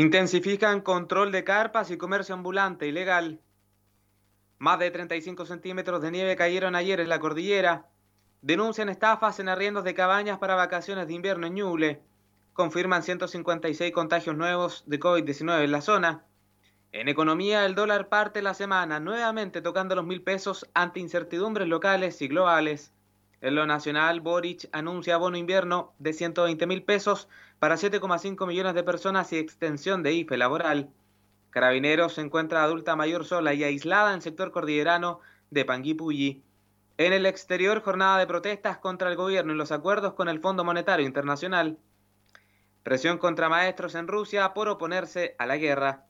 Intensifican control de carpas y comercio ambulante ilegal. Más de 35 centímetros de nieve cayeron ayer en la cordillera. Denuncian estafas en arriendos de cabañas para vacaciones de invierno en Ñuble. Confirman 156 contagios nuevos de COVID-19 en la zona. En economía, el dólar parte la semana nuevamente tocando los mil pesos ante incertidumbres locales y globales. En lo nacional, Boric anuncia bono invierno de 120 mil pesos para 7,5 millones de personas y extensión de IFE laboral. Carabineros se encuentra adulta mayor sola y aislada en el sector cordillerano de Panguipulli. En el exterior, jornada de protestas contra el gobierno y los acuerdos con el Fondo Monetario Internacional. Presión contra maestros en Rusia por oponerse a la guerra.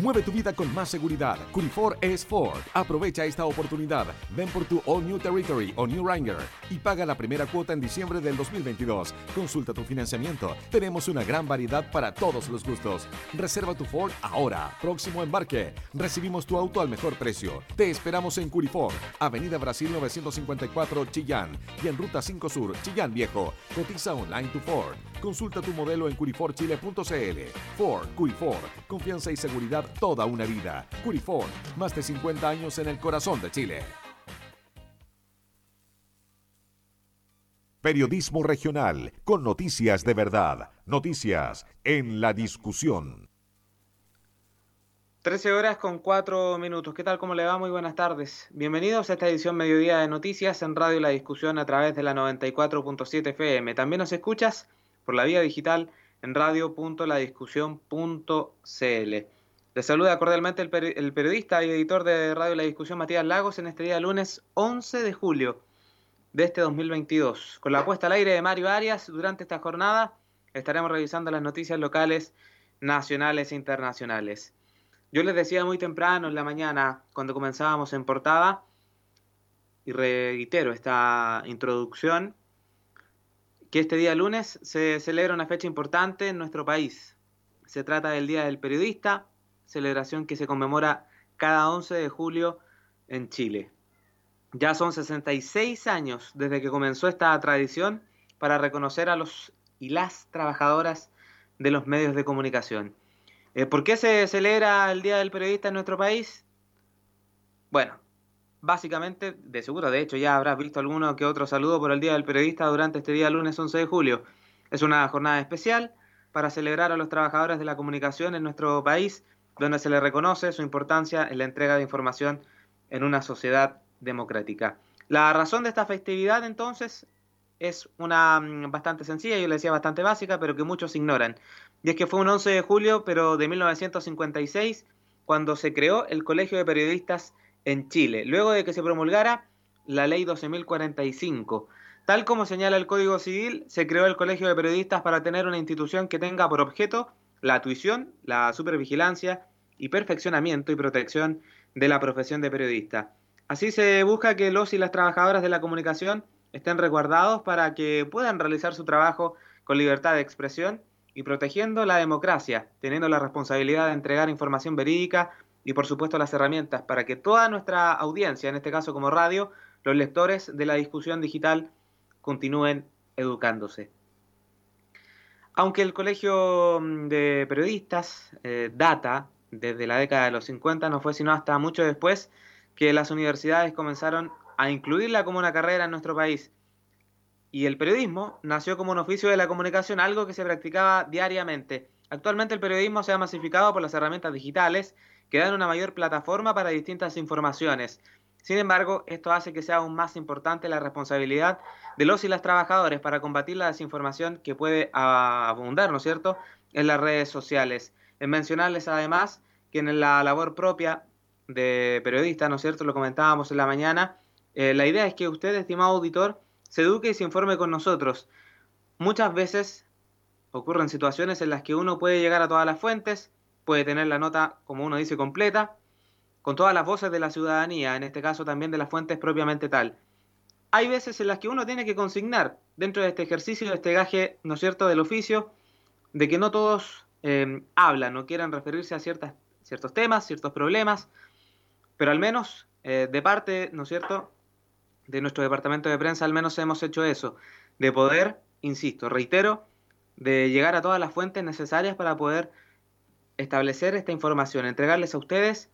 Mueve tu vida con más seguridad. Curifor es Ford. Aprovecha esta oportunidad. Ven por tu All New Territory o New Ranger y paga la primera cuota en diciembre del 2022. Consulta tu financiamiento. Tenemos una gran variedad para todos los gustos. Reserva tu Ford ahora. Próximo embarque. Recibimos tu auto al mejor precio. Te esperamos en Curifor, Avenida Brasil 954 Chillán y en Ruta 5 Sur, Chillán Viejo. Cotiza online tu Ford. Consulta tu modelo en curiforchile.cl. Ford, Curifor, confianza y seguridad toda una vida. Curifor, más de 50 años en el corazón de Chile. Periodismo regional, con noticias de verdad. Noticias en la discusión. 13 horas con 4 minutos. ¿Qué tal? ¿Cómo le va? Muy buenas tardes. Bienvenidos a esta edición Mediodía de Noticias en Radio La Discusión a través de la 94.7 FM. También nos escuchas por la vía digital en radio.ladiscusión.cl. Les saluda cordialmente el, periodista y editor de Radio La Discusión Matías Lagos en este día lunes 11 de julio de este 2022. Con la puesta al aire de Mario Arias durante esta jornada estaremos revisando las noticias locales, nacionales e internacionales. Yo les decía muy temprano en la mañana cuando comenzábamos en portada y reitero esta introducción que este día lunes se celebra una fecha importante en nuestro país. Se trata del Día del Periodista, celebración que se conmemora cada 11 de julio en Chile. Ya son 66 años desde que comenzó esta tradición para reconocer a los y las trabajadoras de los medios de comunicación. Eh, ¿Por qué se celebra el Día del Periodista en nuestro país? Bueno, básicamente, de seguro, de hecho ya habrás visto alguno que otro saludo por el Día del Periodista durante este día lunes 11 de julio. Es una jornada especial para celebrar a los trabajadores de la comunicación en nuestro país, donde se les reconoce su importancia en la entrega de información en una sociedad democrática. La razón de esta festividad entonces es una mm, bastante sencilla, yo le decía bastante básica, pero que muchos ignoran. Y es que fue un 11 de julio, pero de 1956, cuando se creó el Colegio de Periodistas en Chile, luego de que se promulgara la ley 12.045. Tal como señala el Código Civil, se creó el Colegio de Periodistas para tener una institución que tenga por objeto la tuición, la supervigilancia y perfeccionamiento y protección de la profesión de periodista. Así se busca que los y las trabajadoras de la comunicación estén resguardados para que puedan realizar su trabajo con libertad de expresión y protegiendo la democracia, teniendo la responsabilidad de entregar información verídica y por supuesto las herramientas para que toda nuestra audiencia, en este caso como radio, los lectores de la discusión digital continúen educándose. Aunque el Colegio mm, de Periodistas eh, data desde la década de los 50, no fue sino hasta mucho después que las universidades comenzaron a incluirla como una carrera en nuestro país. Y el periodismo nació como un oficio de la comunicación, algo que se practicaba diariamente. Actualmente el periodismo se ha masificado por las herramientas digitales que dan una mayor plataforma para distintas informaciones. Sin embargo, esto hace que sea aún más importante la responsabilidad de los y las trabajadores para combatir la desinformación que puede abundar, ¿no es cierto?, en las redes sociales. En mencionarles además que en la labor propia de periodista, ¿no es cierto?, lo comentábamos en la mañana, eh, la idea es que usted, estimado auditor, se eduque y se informe con nosotros. Muchas veces ocurren situaciones en las que uno puede llegar a todas las fuentes, puede tener la nota, como uno dice, completa, con todas las voces de la ciudadanía, en este caso también de las fuentes propiamente tal. Hay veces en las que uno tiene que consignar dentro de este ejercicio, de este gaje, ¿no es cierto?, del oficio, de que no todos eh, hablan o quieran referirse a ciertas, ciertos temas, ciertos problemas, pero al menos eh, de parte, ¿no es cierto?, de nuestro departamento de prensa al menos hemos hecho eso, de poder, insisto, reitero, de llegar a todas las fuentes necesarias para poder establecer esta información, entregarles a ustedes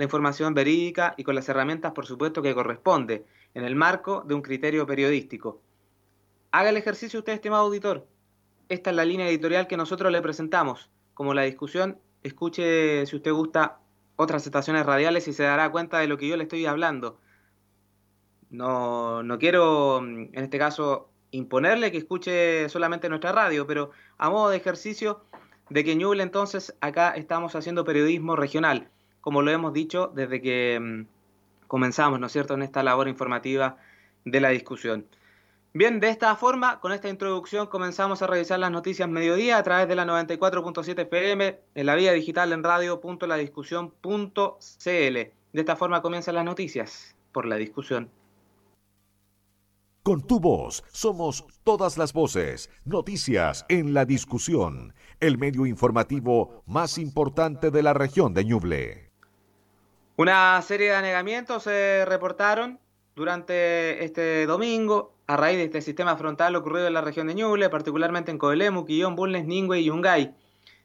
la información verídica y con las herramientas, por supuesto, que corresponde, en el marco de un criterio periodístico. Haga el ejercicio usted, estimado auditor. Esta es la línea editorial que nosotros le presentamos. Como la discusión, escuche, si usted gusta, otras estaciones radiales y se dará cuenta de lo que yo le estoy hablando. No, no quiero, en este caso, imponerle que escuche solamente nuestra radio, pero a modo de ejercicio de que Ñuble entonces acá estamos haciendo periodismo regional, como lo hemos dicho desde que mm, comenzamos, ¿no es cierto?, en esta labor informativa de la discusión. Bien, de esta forma, con esta introducción comenzamos a revisar las noticias mediodía a través de la 94.7 FM en la vía digital en radio.ladiscusión.cl. De esta forma comienzan las noticias por la discusión. Con tu voz somos todas las voces. Noticias en la discusión. El medio informativo más importante de la región de Ñuble. Una serie de anegamientos se reportaron durante este domingo a raíz de este sistema frontal ocurrido en la región de Ñuble, particularmente en Coelemu, Quillón, Bulnes, Ningüe y Yungay.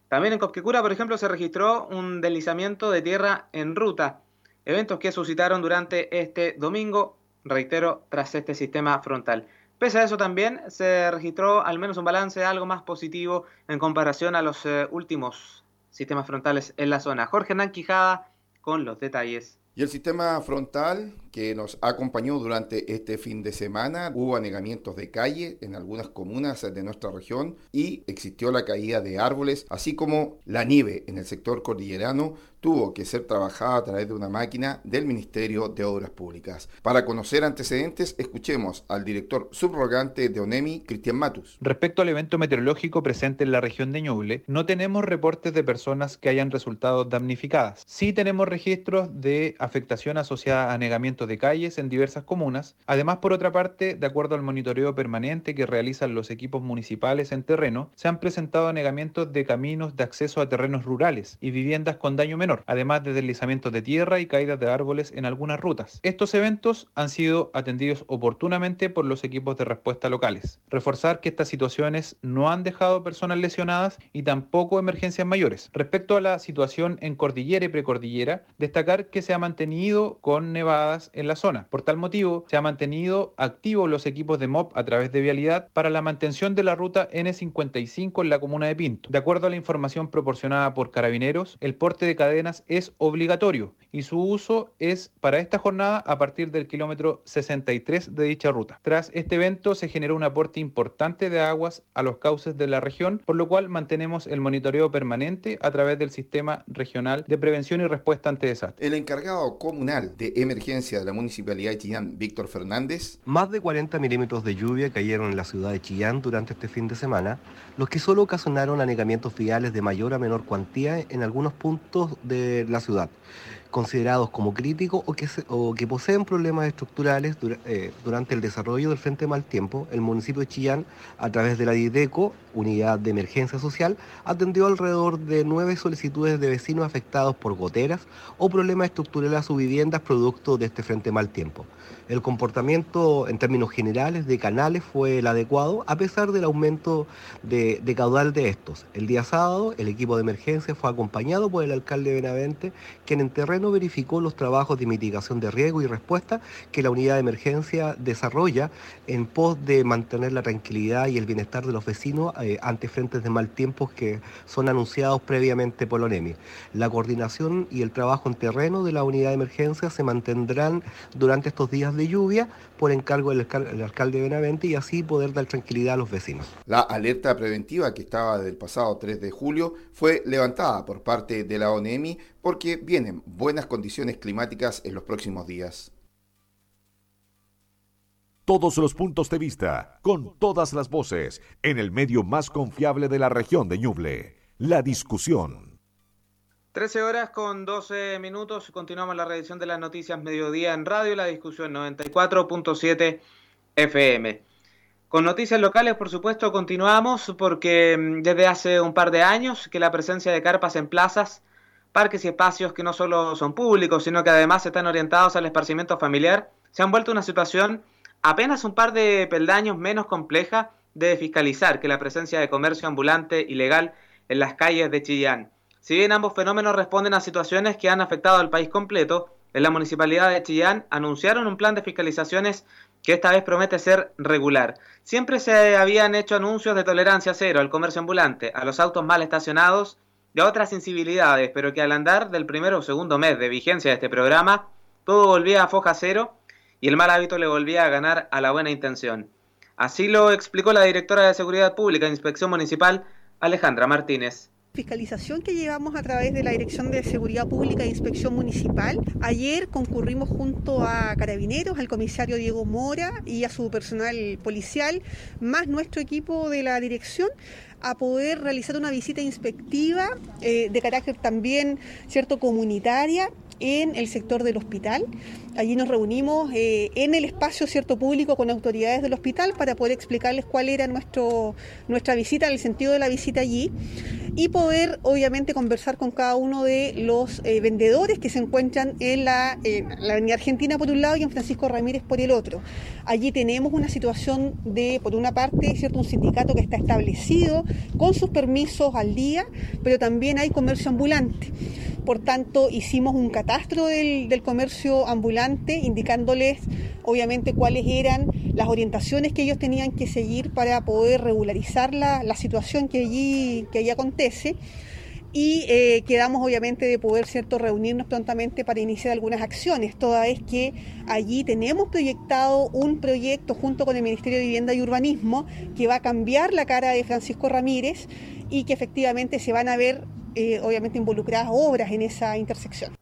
También en Copquecura, por ejemplo, se registró un deslizamiento de tierra en ruta, eventos que suscitaron durante este domingo reitero, tras este sistema frontal. Pese a eso también se registró al menos un balance algo más positivo en comparación a los eh, últimos sistemas frontales en la zona. Jorge Hernán Quijada con los detalles. Y el sistema frontal que nos acompañó durante este fin de semana, hubo anegamientos de calle en algunas comunas de nuestra región y existió la caída de árboles, así como la nieve en el sector cordillerano tuvo que ser trabajada a través de una máquina del Ministerio de Obras Públicas. Para conocer antecedentes, escuchemos al director subrogante de ONEMI, Cristian Matus. Respecto al evento meteorológico presente en la región de Ñuble, no tenemos reportes de personas que hayan resultado damnificadas. Sí tenemos registros de afectación asociada a anegamientos de calles en diversas comunas. Además, por otra parte, de acuerdo al monitoreo permanente que realizan los equipos municipales en terreno, se han presentado anegamientos de caminos de acceso a terrenos rurales y viviendas con daño menor además de deslizamientos de tierra y caídas de árboles en algunas rutas. Estos eventos han sido atendidos oportunamente por los equipos de respuesta locales. Reforzar que estas situaciones no han dejado personas lesionadas y tampoco emergencias mayores. Respecto a la situación en cordillera y precordillera, destacar que se ha mantenido con nevadas en la zona. Por tal motivo, se ha mantenido activos los equipos de MOP a través de vialidad para la mantención de la ruta N55 en la comuna de Pinto. De acuerdo a la información proporcionada por carabineros, el porte de cadena es obligatorio y su uso es para esta jornada a partir del kilómetro 63 de dicha ruta. Tras este evento se generó un aporte importante de aguas a los cauces de la región, por lo cual mantenemos el monitoreo permanente a través del sistema regional de prevención y respuesta ante desastres. El encargado comunal de emergencia la municipalidad de Chillán, Víctor Fernández. Más de 40 milímetros de lluvia cayeron en la ciudad de Chillán durante este fin de semana, los que solo ocasionaron anegamientos viales de mayor a menor cuantía en algunos puntos de la ciudad, considerados como críticos o que, o que poseen problemas estructurales eh, durante el desarrollo del Frente Mal Tiempo, el municipio de Chillán, a través de la DIDECO, Unidad de Emergencia Social, atendió alrededor de nueve solicitudes de vecinos afectados por goteras o problemas estructurales a sus viviendas producto de este Frente Mal Tiempo. El comportamiento en términos generales de canales fue el adecuado a pesar del aumento de, caudal de estos. El día sábado el equipo de emergencia fue acompañado por el alcalde Benavente, quien en terreno verificó los trabajos de mitigación de riesgo y respuesta que la unidad de emergencia desarrolla en pos de mantener la tranquilidad y el bienestar de los vecinos eh, ante frentes de mal tiempo que son anunciados previamente por la ONEMI. La coordinación y el trabajo en terreno de la unidad de emergencia se mantendrán durante estos días de lluvia por encargo del, alcalde Benavente y así poder dar tranquilidad a los vecinos. La alerta preventiva que estaba del pasado 3 de julio fue levantada por parte de la ONEMI porque vienen buenas condiciones climáticas en los próximos días. Todos los puntos de vista, con todas las voces, en el medio más confiable de la región de Ñuble. La discusión. 13 horas con 12 minutos. Continuamos la revisión de las noticias mediodía en radio. La discusión 94.7 FM. Con noticias locales, por supuesto, continuamos porque mm, desde hace un par de años que la presencia de carpas en plazas, parques y espacios que no solo son públicos, sino que además están orientados al esparcimiento familiar, se han vuelto una situación apenas un par de peldaños menos compleja de fiscalizar que la presencia de comercio ambulante ilegal en las calles de Chillán. Si bien ambos fenómenos responden a situaciones que han afectado al país completo, en la municipalidad de Chillán anunciaron un plan de fiscalizaciones que esta vez promete ser regular. Siempre se habían hecho anuncios de tolerancia cero al comercio ambulante, a los autos mal estacionados y a otras sensibilidades, pero que al andar del primero o segundo mes de vigencia de este programa, todo volvía a foja cero y el mal hábito le volvía a ganar a la buena intención. Así lo explicó la directora de Seguridad Pública e Inspección Municipal, Alejandra Martínez fiscalización que llevamos a través de la Dirección de Seguridad Pública e Inspección Municipal. Ayer concurrimos junto a Carabineros, al comisario Diego Mora y a su personal policial, más nuestro equipo de la dirección, a poder realizar una visita inspectiva eh, de carácter también cierto comunitaria en el sector del hospital. Allí nos reunimos eh, en el espacio cierto público con autoridades del hospital para poder explicarles cuál era nuestro, nuestra visita, el sentido de la visita allí y poder obviamente conversar con cada uno de los eh, vendedores que se encuentran en la, la, Avenida Argentina por un lado y en Francisco Ramírez por el otro. Allí tenemos una situación de, por una parte, cierto un sindicato que está establecido con sus permisos al día, pero también hay comercio ambulante. Por tanto, hicimos un catastro del, comercio ambulante, indicándoles obviamente cuáles eran las orientaciones que ellos tenían que seguir para poder regularizar la, situación que allí, acontece. Y eh, quedamos obviamente de poder cierto reunirnos prontamente para iniciar algunas acciones, toda vez que allí tenemos proyectado un proyecto junto con el Ministerio de Vivienda y Urbanismo que va a cambiar la cara de Francisco Ramírez y que efectivamente se van a ver eh, obviamente involucradas obras en esa intersección.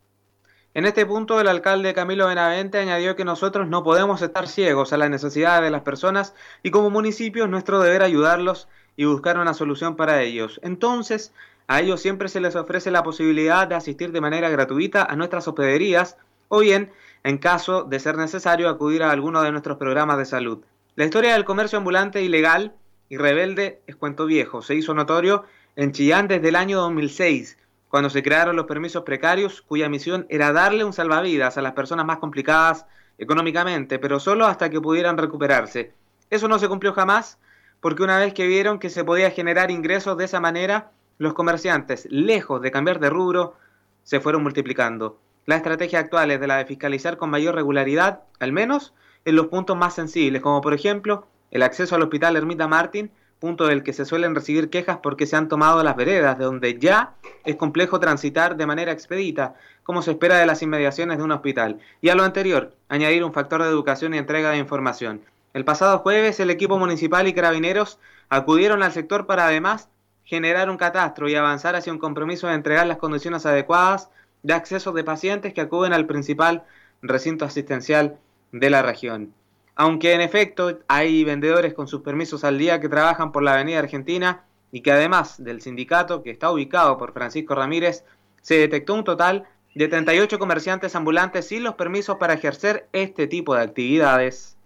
En este punto, el alcalde Camilo Benavente añadió que nosotros no podemos estar ciegos a las necesidades de las personas y como municipio es nuestro deber ayudarlos y buscar una solución para ellos. Entonces, a ellos siempre se les ofrece la posibilidad de asistir de manera gratuita a nuestras hospederías o bien, en caso de ser necesario, acudir a alguno de nuestros programas de salud. La historia del comercio ambulante ilegal y rebelde es cuento viejo. Se hizo notorio en Chillán desde el año 2006, cuando se crearon los permisos precarios, cuya misión era darle un salvavidas a las personas más complicadas económicamente, pero solo hasta que pudieran recuperarse. Eso no se cumplió jamás, porque una vez que vieron que se podía generar ingresos de esa manera, los comerciantes, lejos de cambiar de rubro, se fueron multiplicando. La estrategia actual es de la de fiscalizar con mayor regularidad, al menos en los puntos más sensibles, como por ejemplo el acceso al hospital Ermita Martín punto del que se suelen recibir quejas porque se han tomado las veredas, de donde ya es complejo transitar de manera expedita, como se espera de las inmediaciones de un hospital. Y a lo anterior, añadir un factor de educación y entrega de información. El pasado jueves, el equipo municipal y carabineros acudieron al sector para además generar un catastro y avanzar hacia un compromiso de entregar las condiciones adecuadas de acceso de pacientes que acuden al principal recinto asistencial de la región. Aunque en efecto hay vendedores con sus permisos al día que trabajan por la Avenida Argentina y que además del sindicato que está ubicado por Francisco Ramírez, se detectó un total de 38 comerciantes ambulantes sin los permisos para ejercer este tipo de actividades.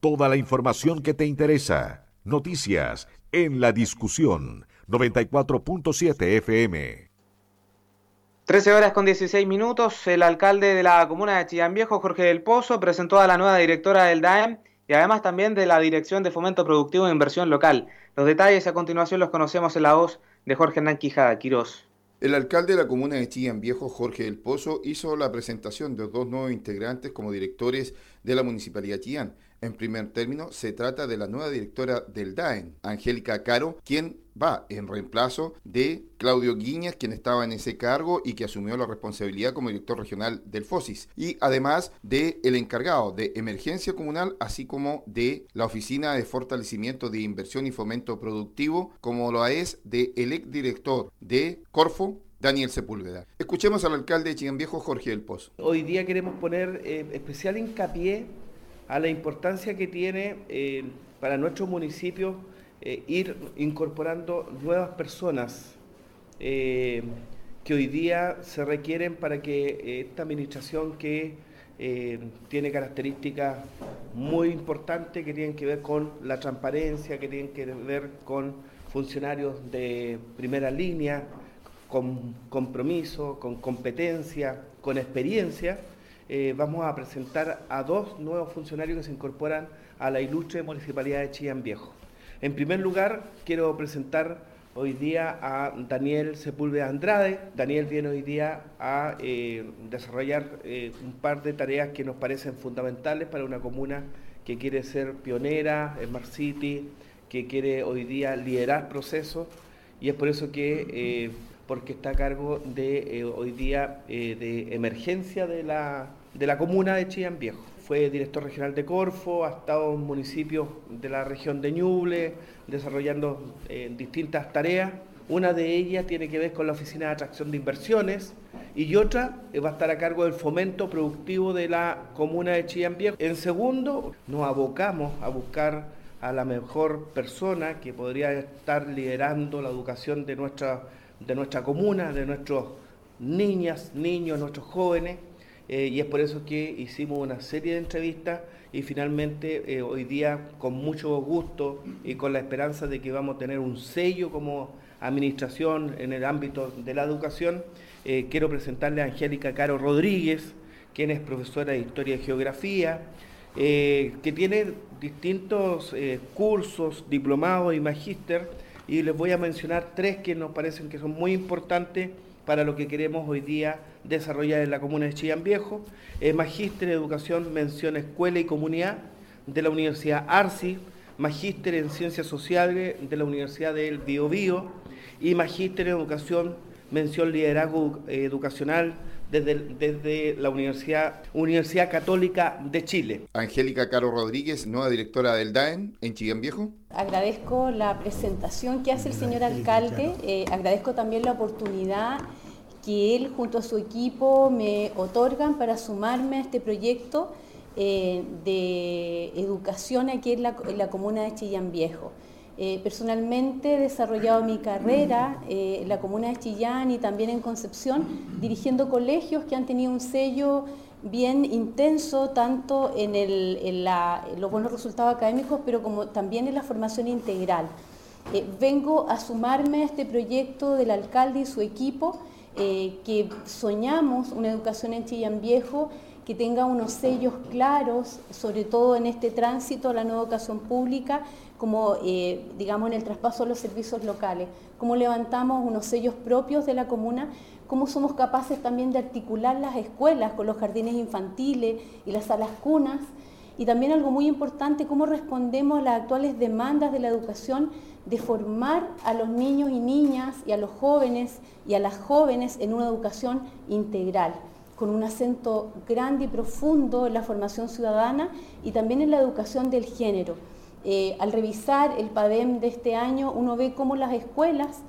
Toda la información que te interesa. Noticias en la discusión 94.7 FM. 13 horas con 16 minutos, el alcalde de la comuna de Chillán Viejo, Jorge del Pozo, presentó a la nueva directora del DAEM y además también de la Dirección de Fomento Productivo e Inversión Local. Los detalles a continuación los conocemos en la voz de Jorge Hernán Quijada Quirós. El alcalde de la comuna de Chillán Viejo, Jorge del Pozo, hizo la presentación de dos nuevos integrantes como directores de la Municipalidad Chillán. En primer término, se trata de la nueva directora del DAEN, Angélica Caro, quien va en reemplazo de Claudio Guiñas, quien estaba en ese cargo y que asumió la responsabilidad como director regional del FOSIS, y además de el encargado de emergencia comunal, así como de la oficina de fortalecimiento de inversión y fomento productivo, como lo es de el director de Corfo, Daniel Sepúlveda. Escuchemos al alcalde de Chillán Jorge del Pozo. Hoy día queremos poner eh, especial hincapié a la importancia que tiene eh, para nuestros municipios eh, ir incorporando nuevas personas que hoy día se requieren para que esta administración que tiene características muy importantes que tienen que ver con la transparencia, que tienen que ver con funcionarios de primera línea, con compromiso, con competencia, con experiencia, eh, vamos a presentar a dos nuevos funcionarios que se incorporan a la ilustre Municipalidad de Chillán Viejo. En primer lugar, quiero presentar hoy día a Daniel Sepúlveda Andrade. Daniel viene hoy día a eh, desarrollar eh, un par de tareas que nos parecen fundamentales para una comuna que quiere ser pionera, Smart City, que quiere hoy día liderar procesos y es por eso que, eh, porque está a cargo de hoy día de emergencia de la, de la comuna de Chillán Viejo. Fue director regional de Corfo, ha estado en municipios de la región de Ñuble, desarrollando distintas tareas. Una de ellas tiene que ver con la Oficina de Atracción de Inversiones y otra va a estar a cargo del fomento productivo de la comuna de Chillán Viejo. En segundo, nos abocamos a buscar a la mejor persona que podría estar liderando la educación de nuestra, de nuestra comuna, de nuestros niñas, niños, nuestros jóvenes. Eh, y es por eso que hicimos una serie de entrevistas y finalmente eh, hoy día con mucho gusto y con la esperanza de que vamos a tener un sello como administración en el ámbito de la educación, eh, quiero presentarle a Angélica Caro Rodríguez, quien es profesora de Historia y Geografía, que tiene distintos cursos, diplomados y magíster, y les voy a mencionar tres que nos parecen que son muy importantes para lo que queremos hoy día desarrollar en la comuna de Chillán Viejo. Magíster en Educación, mención Escuela y Comunidad de la Universidad ARCI, magíster en Ciencias Sociales de la Universidad del Biobío y magíster en Educación, mención Liderazgo Educacional desde, la Universidad, Universidad Católica de Chile. Angélica Caro Rodríguez, nueva directora del DAEN en Chillán Viejo. Agradezco la presentación que hace el señor alcalde, eh, agradezco también la oportunidad que él junto a su equipo me otorgan para sumarme a este proyecto eh, de educación aquí en la, en la comuna de Chillán Viejo. Eh, personalmente he desarrollado mi carrera eh, en la comuna de Chillán y también en Concepción, dirigiendo colegios que han tenido un sello bien intenso, tanto en, los buenos resultados académicos, pero como también en la formación integral. Eh, vengo a sumarme a este proyecto del alcalde y su equipo, que soñamos una educación en Chillán Viejo que tenga unos sellos claros, sobre todo en este tránsito a la nueva educación pública, como eh, digamos en el traspaso a los servicios locales, cómo levantamos unos sellos propios de la comuna, cómo somos capaces también de articular las escuelas con los jardines infantiles y las salas cunas, y también algo muy importante, cómo respondemos a las actuales demandas de la educación de formar a los niños y niñas y a los jóvenes y a las jóvenes en una educación integral con un acento grande y profundo en la formación ciudadana y también en la educación del género. Eh, al revisar el PADEM de este año, uno ve cómo las escuelas,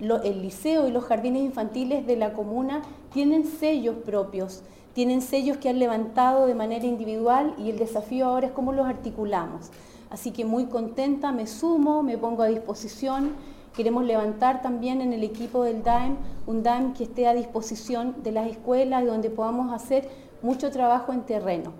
el liceo y los jardines infantiles de la comuna tienen sellos propios, tienen sellos que han levantado de manera individual y el desafío ahora es cómo los articulamos. Así que muy contenta, me sumo, me pongo a disposición Queremos levantar también en el equipo del DAEM un DAEM que esté a disposición de las escuelas y donde podamos hacer mucho trabajo en terreno.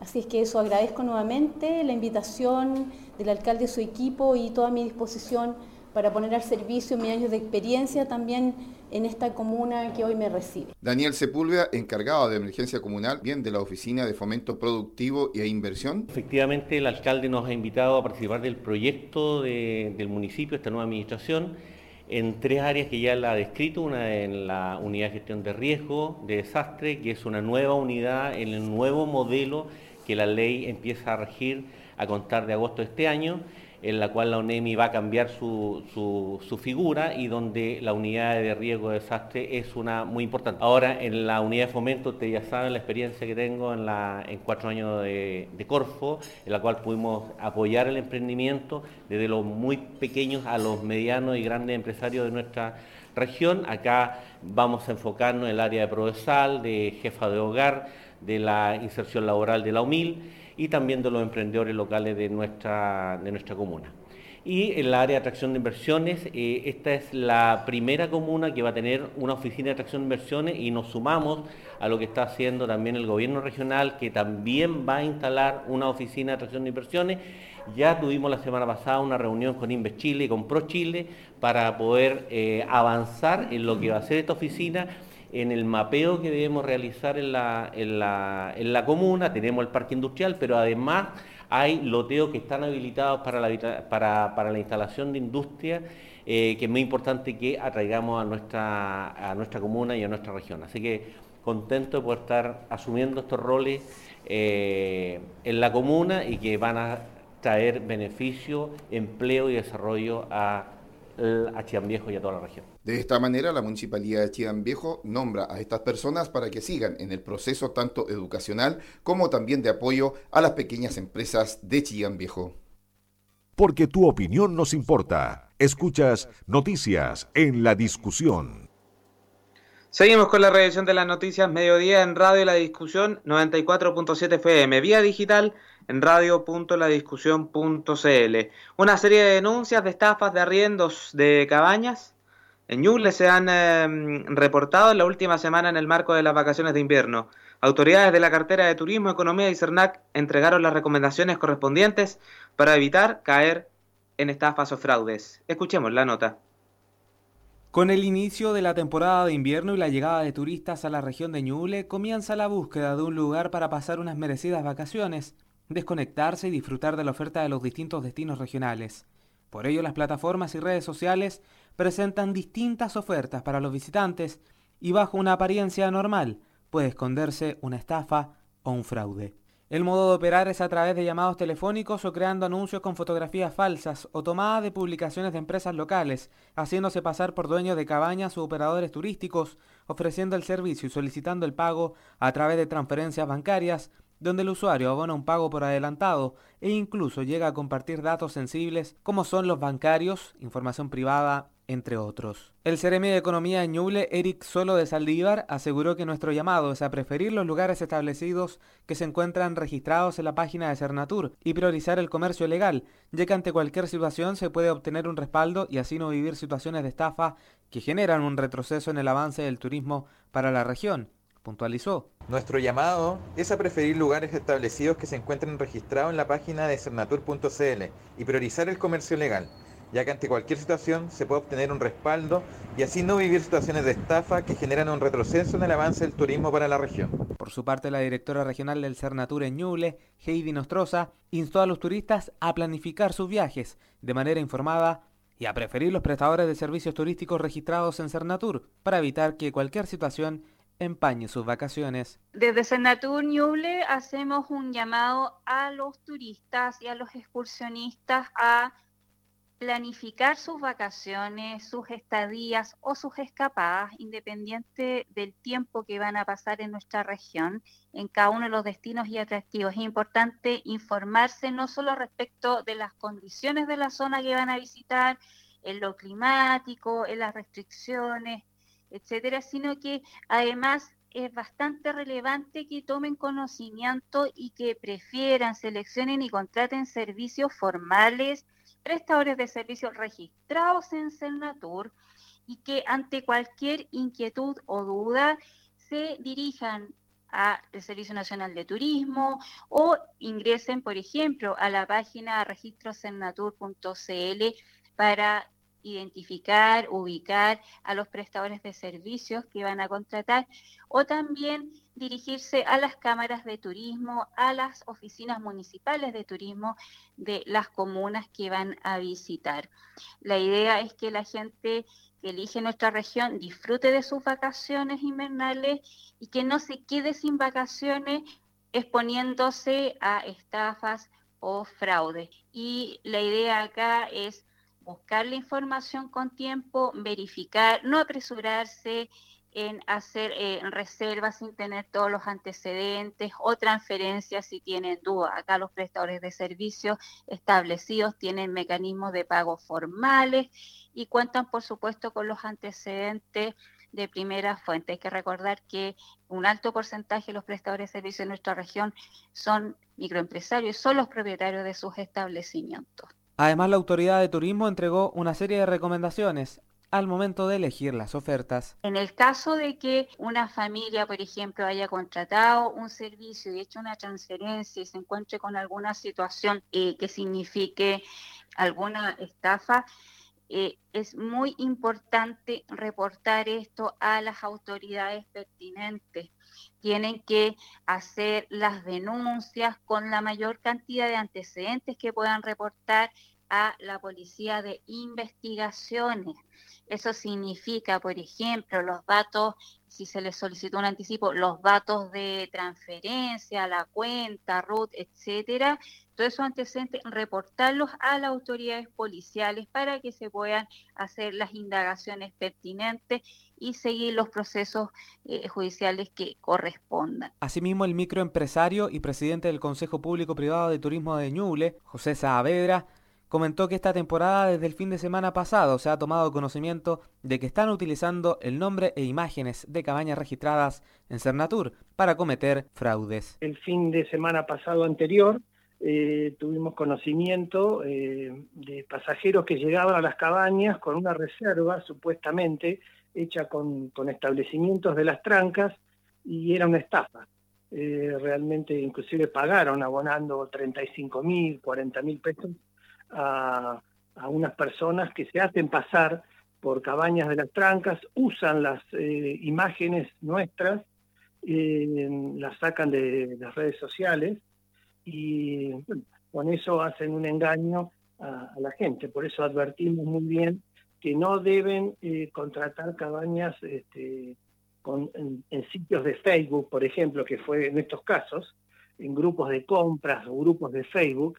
Así es que eso agradezco nuevamente la invitación del alcalde y su equipo y toda mi disposición para poner al servicio mis años de experiencia también en esta comuna que hoy me recibe. Daniel Sepúlveda, encargado de emergencia comunal, bien de la Oficina de Fomento Productivo e Inversión. Efectivamente, el alcalde nos ha invitado a participar del proyecto del municipio, esta nueva administración, en tres áreas que ya la ha descrito, una en la unidad de gestión de riesgo, de desastre, que es una nueva unidad en el nuevo modelo que la ley empieza a regir a contar de agosto de este año en la cual la UNEMI va a cambiar su, su, figura y donde la unidad de riesgo de desastre es una muy importante. Ahora, en la unidad de fomento, ustedes ya saben la experiencia que tengo en, la, en cuatro años de, de Corfo, en la cual pudimos apoyar el emprendimiento desde los muy pequeños a los medianos y grandes empresarios de nuestra región. Acá vamos a enfocarnos en el área de Provesal, de jefa de hogar, de la inserción laboral de la UMIL y también de los emprendedores locales de nuestra, de nuestra comuna. Y en la área de atracción de inversiones, eh, esta es la primera comuna que va a tener una oficina de atracción de inversiones y nos sumamos a lo que está haciendo también el gobierno regional, que también va a instalar una oficina de atracción de inversiones. Ya tuvimos la semana pasada una reunión con Inves Chile y con Pro Chile para poder eh, avanzar en lo que va a ser esta oficina en el mapeo que debemos realizar en la, en la, comuna, tenemos el parque industrial, pero además hay loteos que están habilitados para la, para, la instalación de industria, eh, que es muy importante que atraigamos a nuestra, a nuestra comuna y a nuestra región. Así que contento poder estar asumiendo estos roles eh, en la comuna y que van a traer beneficio, empleo y desarrollo a a Viejo y a toda la región. De esta manera, la Municipalidad de Viejo nombra a estas personas para que sigan en el proceso tanto educacional como también de apoyo a las pequeñas empresas de Viejo. Porque tu opinión nos importa. Escuchas Noticias en la Discusión. Seguimos con la revisión de las noticias mediodía en Radio La Discusión 94.7 FM, vía digital en radio.ladiscusión.cl. Una serie de denuncias de estafas de arriendos de cabañas en Ñuble se han em, reportado en la última semana en el marco de las vacaciones de invierno. Autoridades de la cartera de Turismo, Economía y CERNAC entregaron las recomendaciones correspondientes para evitar caer en estafas o fraudes. Escuchemos la nota. Con el inicio de la temporada de invierno y la llegada de turistas a la región de Ñuble, comienza la búsqueda de un lugar para pasar unas merecidas vacaciones desconectarse y disfrutar de la oferta de los distintos destinos regionales. Por ello, las plataformas y redes sociales presentan distintas ofertas para los visitantes y bajo una apariencia normal puede esconderse una estafa o un fraude. El modo de operar es a través de llamados telefónicos o creando anuncios con fotografías falsas o tomadas de publicaciones de empresas locales, haciéndose pasar por dueños de cabañas u operadores turísticos, ofreciendo el servicio y solicitando el pago a través de transferencias bancarias donde el usuario abona un pago por adelantado e incluso llega a compartir datos sensibles como son los bancarios, información privada, entre otros. El Ceremi de Economía en Ñuble, Eric Solo de Saldívar, aseguró que nuestro llamado es a preferir los lugares establecidos que se encuentran registrados en la página de Cernatur y priorizar el comercio legal, ya que ante cualquier situación se puede obtener un respaldo y así no vivir situaciones de estafa que generan un retroceso en el avance del turismo para la región puntualizó. Nuestro llamado es a preferir lugares establecidos que se encuentren registrados en la página de cernatur.cl y priorizar el comercio legal, ya que ante cualquier situación se puede obtener un respaldo y así no vivir situaciones de estafa que generan un retroceso en el avance del turismo para la región. Por su parte, la directora regional del Cernatur en Ñuble, Heidi Nostroza, instó a los turistas a planificar sus viajes de manera informada y a preferir los prestadores de servicios turísticos registrados en Cernatur para evitar que cualquier situación empañe sus vacaciones. Desde Senatur Ñuble hacemos un llamado a los turistas y a los excursionistas a planificar sus vacaciones, sus estadías o sus escapadas, independiente del tiempo que van a pasar en nuestra región, en cada uno de los destinos y atractivos. Es importante informarse no solo respecto de las condiciones de la zona que van a visitar, en lo climático, en las restricciones, etcétera, sino que además es bastante relevante que tomen conocimiento y que prefieran, seleccionen y contraten servicios formales, prestadores de servicios registrados en Cernatur y que ante cualquier inquietud o duda se dirijan al Servicio Nacional de Turismo o ingresen, por ejemplo, a la página registrocernatur.cl para identificar, ubicar a los prestadores de servicios que van a contratar o también dirigirse a las cámaras de turismo, a las oficinas municipales de turismo de las comunas que van a visitar. La idea es que la gente que elige nuestra región disfrute de sus vacaciones invernales y que no se quede sin vacaciones exponiéndose a estafas o fraude. Y la idea acá es buscar la información con tiempo, verificar, no apresurarse en hacer eh, reservas sin tener todos los antecedentes o transferencias si tienen duda. Acá los prestadores de servicios establecidos tienen mecanismos de pago formales y cuentan, por supuesto, con los antecedentes de primera fuente. Hay que recordar que un alto porcentaje de los prestadores de servicios en nuestra región son microempresarios, son los propietarios de sus establecimientos. Además, la Autoridad de Turismo entregó una serie de recomendaciones al momento de elegir las ofertas. En el caso de que una familia, por ejemplo, haya contratado un servicio y hecho una transferencia y se encuentre con alguna situación eh, que signifique alguna estafa, eh, es muy importante reportar esto a las autoridades pertinentes. Tienen que hacer las denuncias con la mayor cantidad de antecedentes que puedan reportar a la policía de investigaciones. Eso significa, por ejemplo, los datos, si se les solicitó un anticipo, los datos de transferencia, la cuenta, RUT, etcétera, todos esos antecedentes, reportarlos a las autoridades policiales para que se puedan hacer las indagaciones pertinentes y seguir los procesos eh, judiciales que correspondan. Asimismo, el microempresario y presidente del Consejo Público Privado de Turismo de Ñuble, José Saavedra, comentó que esta temporada desde el fin de semana pasado se ha tomado conocimiento de que están utilizando el nombre e imágenes de cabañas registradas en Cernatur para cometer fraudes. El fin de semana pasado anterior eh, tuvimos conocimiento eh, de pasajeros que llegaban a las cabañas con una reserva supuestamente hecha con, establecimientos de las trancas y era una estafa. Eh, realmente inclusive pagaron abonando 35 mil, 40 mil pesos a, unas personas que se hacen pasar por cabañas de las trancas, usan las eh, imágenes nuestras, eh, las sacan de las redes sociales y con eso hacen un engaño a, la gente. Por eso advertimos muy bien que no deben eh, contratar cabañas este, en, sitios de Facebook, por ejemplo, que fue en estos casos, en grupos de compras o grupos de Facebook,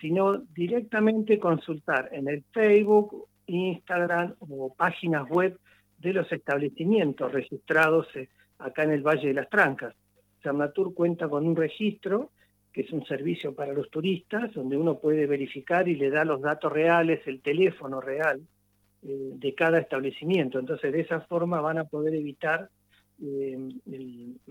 sino directamente consultar en el Facebook, Instagram o páginas web de los establecimientos registrados eh, acá en el Valle de las Trancas. Cernatur cuenta con un registro que es un servicio para los turistas, donde uno puede verificar y le da los datos reales, el teléfono real eh, de cada establecimiento. Entonces, de esa forma van a poder evitar eh,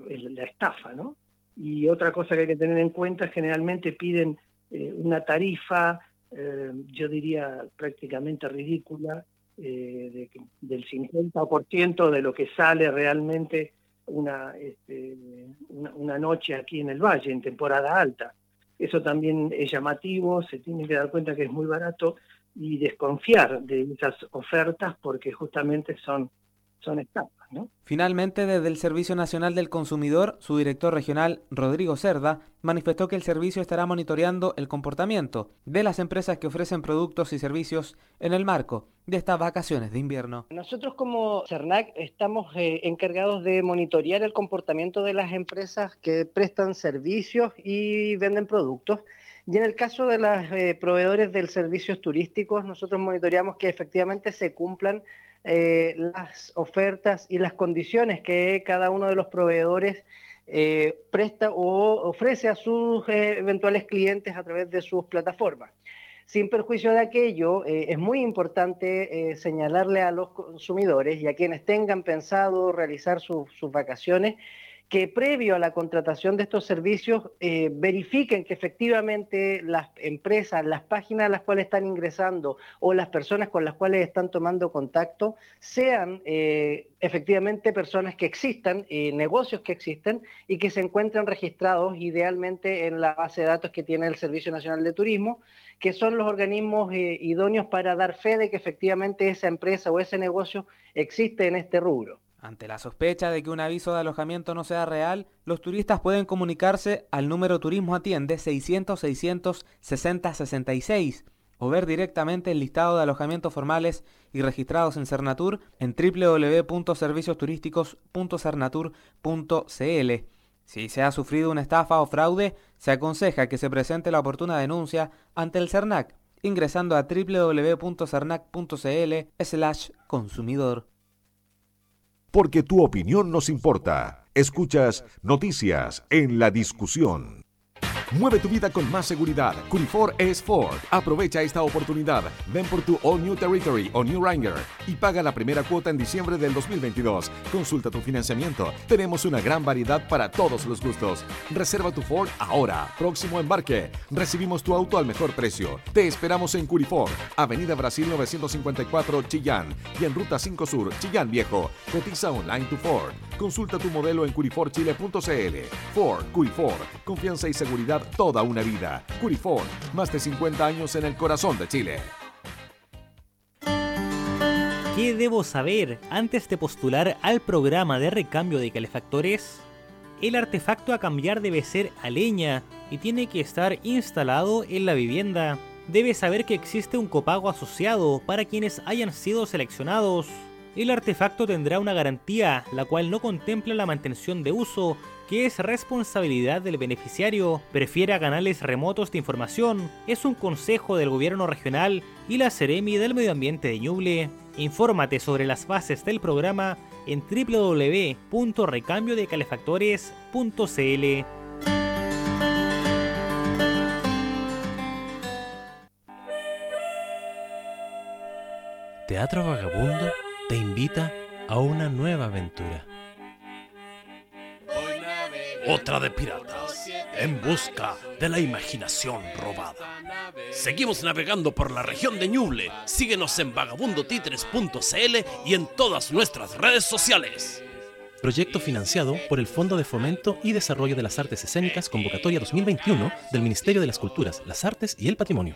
la estafa, ¿no? Y otra cosa que hay que tener en cuenta, generalmente piden eh, una tarifa, eh, yo diría prácticamente ridícula, eh, del 50% de lo que sale realmente este, una, una, noche aquí en el valle, en temporada alta. Eso también es llamativo, se tiene que dar cuenta que es muy barato y desconfiar de esas ofertas porque justamente son, son Finalmente, desde el Servicio Nacional del Consumidor, su director regional, Rodrigo Cerda, manifestó que el servicio estará monitoreando el comportamiento de las empresas que ofrecen productos y servicios en el marco de estas vacaciones de invierno. Nosotros como CERNAC estamos eh, encargados de monitorear el comportamiento de las empresas que prestan servicios y venden productos. Y en el caso de los eh, proveedores de servicios turísticos, nosotros monitoreamos que efectivamente se cumplan eh, las ofertas y las condiciones que cada uno de los proveedores eh, presta o ofrece a sus eh, eventuales clientes a través de sus plataformas. Sin perjuicio de aquello, es muy importante señalarle a los consumidores y a quienes tengan pensado realizar sus vacaciones que previo a la contratación de estos servicios eh, verifiquen que efectivamente las empresas, las páginas a las cuales están ingresando o las personas con las cuales están tomando contacto sean eh, efectivamente personas que existan, eh, negocios que existen y que se encuentren registrados idealmente en la base de datos que tiene el Servicio Nacional de Turismo, que son los organismos idóneos para dar fe de que efectivamente esa empresa o ese negocio existe en este rubro. Ante la sospecha de que un aviso de alojamiento no sea real, los turistas pueden comunicarse al número Turismo Atiende 600 600 60 66 o ver directamente el listado de alojamientos formales y registrados en Cernatur en www.serviciosturísticos.cernatur.cl. Si se ha sufrido una estafa o fraude, se aconseja que se presente la oportuna denuncia ante el CERNAC ingresando a www.cernac.cl slash consumidor. Porque tu opinión nos importa. Escuchas noticias en la discusión. Mueve tu vida con más seguridad. Curifor es Ford. Aprovecha esta oportunidad. Ven por tu All New Territory o New Ranger y paga la primera cuota en diciembre del 2022. Consulta tu financiamiento. Tenemos una gran variedad para todos los gustos. Reserva tu Ford ahora. Próximo embarque. Recibimos tu auto al mejor precio. Te esperamos en Curifor, Avenida Brasil 954 Chillán y en Ruta 5 Sur, Chillán Viejo. Cotiza online tu Ford. Consulta tu modelo en curiforchile.cl. Ford, Curifor, confianza y seguridad toda una vida. Curifor, más de 50 años en el corazón de Chile. ¿Qué debo saber antes de postular al programa de recambio de calefactores? El artefacto a cambiar debe ser a leña y tiene que estar instalado en la vivienda. Debe saber que existe un copago asociado para quienes hayan sido seleccionados el artefacto tendrá una garantía, la cual no contempla la mantención de uso, que es responsabilidad del beneficiario. Prefiera canales remotos de información. Es un consejo del gobierno regional y la Ceremi del Medio Ambiente de Ñuble. Infórmate sobre las bases del programa en www.recambiodecalefactores.cl. Teatro Vagabundo te invita a una nueva aventura. Otra de piratas, en busca de la imaginación robada. Seguimos navegando por la región de Ñuble. Síguenos en vagabundotitres.cl y en todas nuestras redes sociales. Proyecto financiado por el Fondo de Fomento y Desarrollo de las Artes Escénicas Convocatoria 2021 del Ministerio de las Culturas, las Artes y el Patrimonio.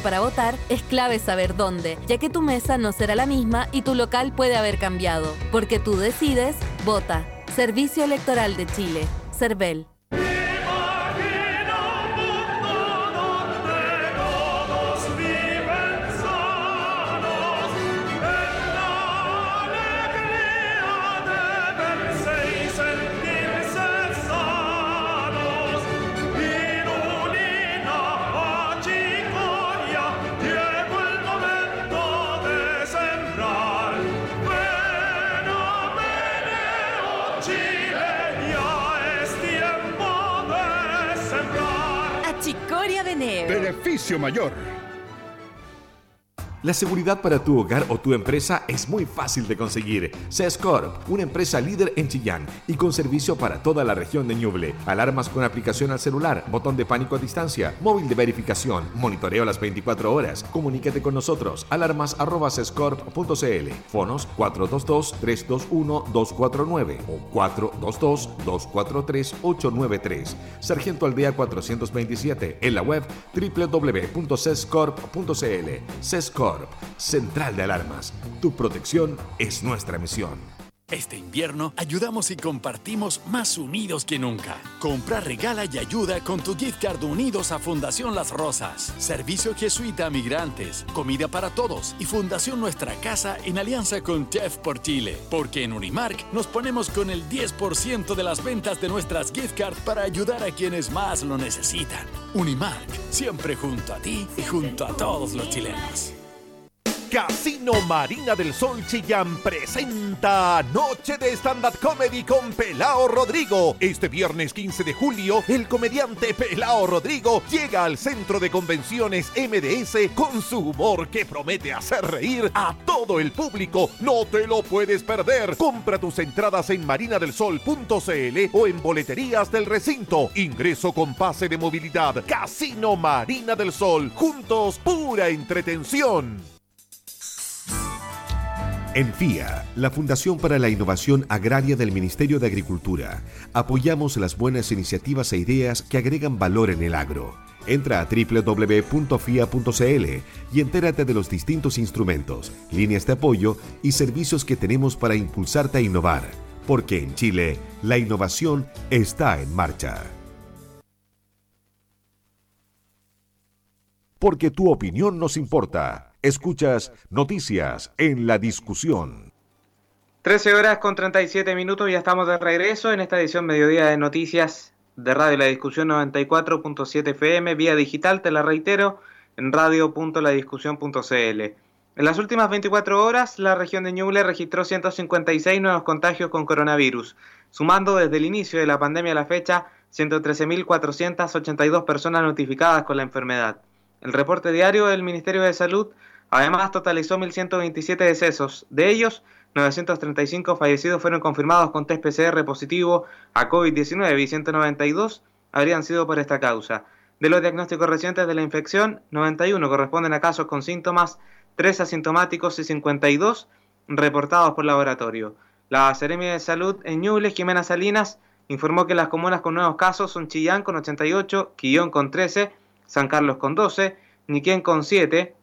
para votar es clave saber dónde, ya que tu mesa no será la misma y tu local puede haber cambiado. Porque tú decides, vota. Servicio Electoral de Chile. CERVEL. Beneficio mayor. La seguridad para tu hogar o tu empresa es muy fácil de conseguir. Sescorp, una empresa líder en Chillán y con servicio para toda la región de Ñuble. Alarmas con aplicación al celular, botón de pánico a distancia, móvil de verificación, monitoreo las 24 horas. Comunícate con nosotros. Alarmas@sescorp.cl. Fonos 422-321-249 o 422-243-893. Sargento Aldea 427 en la web www.sescorp.cl. Central de Alarmas. Tu protección es nuestra misión. Este invierno ayudamos y compartimos más unidos que nunca. Compra, regala y ayuda con tu gift card unidos a Fundación Las Rosas. Servicio jesuita a migrantes, comida para todos y Fundación Nuestra Casa en alianza con Chef por Chile. Porque en Unimark nos ponemos con el 10% de las ventas de nuestras gift cards para ayudar a quienes más lo necesitan. Unimark, siempre junto a ti y junto a todos los chilenos. Casino Marina del Sol Chillán presenta Noche de Stand-Up Comedy con Pelao Rodrigo. Este viernes 15 de julio, el comediante Pelao Rodrigo llega al centro de convenciones MDS con su humor que promete hacer reír a todo el público. No te lo puedes perder. Compra tus entradas en marinadelsol.cl o en boleterías del recinto. Ingreso con pase de movilidad. Casino Marina del Sol. Juntos, pura entretención. En FIA, la Fundación para la Innovación Agraria del Ministerio de Agricultura, apoyamos las buenas iniciativas e ideas que agregan valor en el agro. Entra a www.fia.cl y entérate de los distintos instrumentos, líneas de apoyo y servicios que tenemos para impulsarte a innovar, porque en Chile la innovación está en marcha. Porque tu opinión nos importa. Escuchas Noticias en la Discusión. 13 horas con 37 minutos, ya estamos de regreso en esta edición Mediodía de Noticias de Radio La Discusión 94.7 FM, vía digital, te la reitero, en radio.ladiscusión.cl. En las últimas 24 horas, la región de Ñuble registró 156 nuevos contagios con coronavirus, sumando desde el inicio de la pandemia a la fecha 113.482 personas notificadas con la enfermedad. El reporte diario del Ministerio de Salud Además, totalizó 1.127 decesos. De ellos, 935 fallecidos fueron confirmados con test PCR positivo a COVID-19 y 192 habrían sido por esta causa. De los diagnósticos recientes de la infección, 91 corresponden a casos con síntomas, 3 asintomáticos y 52 reportados por laboratorio. La Seremia de Salud en Ñuble, Jimena Salinas, informó que las comunas con nuevos casos son Chillán con 88, Quillón con 13, San Carlos con 12, Niquén con 7,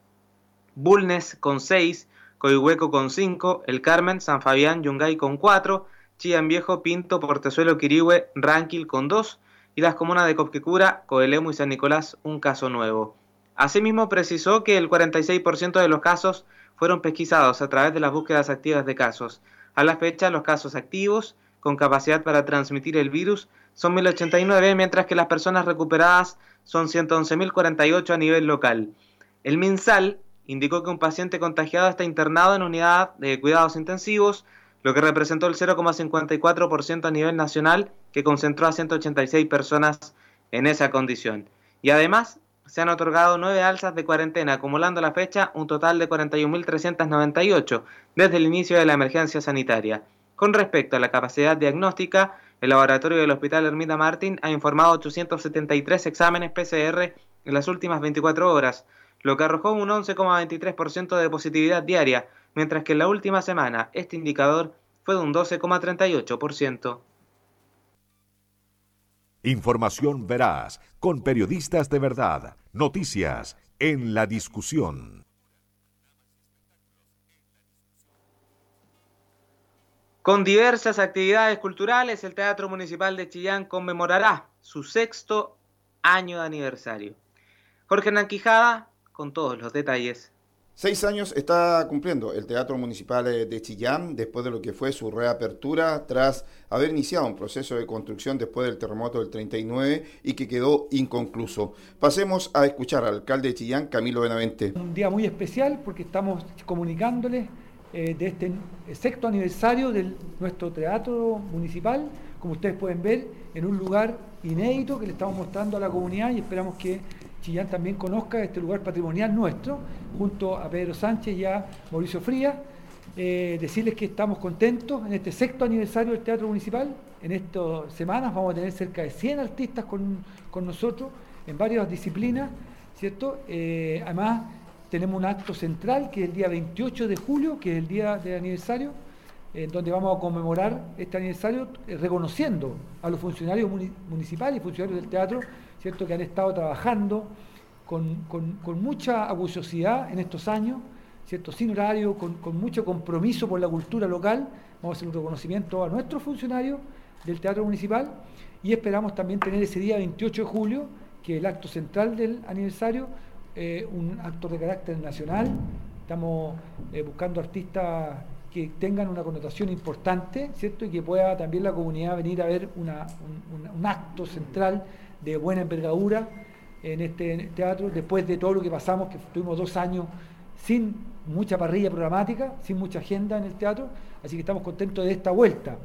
Bulnes con 6, Coihueco con 5, El Carmen, San Fabián, Yungay con 4, Chillán Viejo, Pinto, Portezuelo, Quirihue, Ranquil con 2 y las comunas de Copquecura, Coelemu y San Nicolás un caso nuevo. Asimismo precisó que el 46% de los casos fueron pesquisados a través de las búsquedas activas de casos. A la fecha, los casos activos con capacidad para transmitir el virus son 1089, mientras que las personas recuperadas son 111.048 a nivel local. El MinSal indicó que un paciente contagiado está internado en unidad de cuidados intensivos, lo que representó el 0,54% a nivel nacional, que concentró a 186 personas en esa condición. Y además, se han otorgado nueve alzas de cuarentena, acumulando la fecha un total de 41.398 desde el inicio de la emergencia sanitaria. Con respecto a la capacidad diagnóstica, el laboratorio del Hospital Ermita Martín ha informado 873 exámenes PCR en las últimas 24 horas, lo que arrojó un 11,23% de positividad diaria, mientras que en la última semana este indicador fue de un 12,38%. Información veraz, con periodistas de verdad, noticias en la discusión. Con diversas actividades culturales, el Teatro Municipal de Chillán conmemorará su sexto año de aniversario. Jorge Nanquijada con todos los detalles. Seis años está cumpliendo el Teatro Municipal de Chillán después de lo que fue su reapertura tras haber iniciado un proceso de construcción después del terremoto del 39 y que quedó inconcluso. Pasemos a escuchar al alcalde de Chillán, Camilo Benavente. Un día muy especial porque estamos comunicándoles eh, de este sexto aniversario de nuestro Teatro Municipal, como ustedes pueden ver, en un lugar inédito que le estamos mostrando a la comunidad y esperamos que Chillán también conozca este lugar patrimonial nuestro, junto a Pedro Sánchez y a Mauricio Frías. Eh, decirles que estamos contentos en este sexto aniversario del Teatro Municipal. En estas semanas vamos a tener cerca de 100 artistas con, nosotros en varias disciplinas, ¿cierto? Eh, además, tenemos un acto central que es el día 28 de julio, que es el día de aniversario, en donde vamos a conmemorar este aniversario eh, reconociendo a los funcionarios municipales y funcionarios del teatro ¿cierto? que han estado trabajando con, mucha abusiosidad en estos años, ¿cierto? sin horario, con, mucho compromiso por la cultura local. Vamos a hacer un reconocimiento a nuestros funcionarios del Teatro Municipal y esperamos también tener ese día 28 de julio, que es el acto central del aniversario, eh, un acto de carácter nacional. Estamos eh, buscando artistas que tengan una connotación importante, ¿cierto? Y que pueda también la comunidad venir a ver un acto central de buena envergadura en este teatro, después de todo lo que pasamos, que tuvimos dos años sin mucha parrilla programática, sin mucha agenda en el teatro, así que estamos contentos de esta vuelta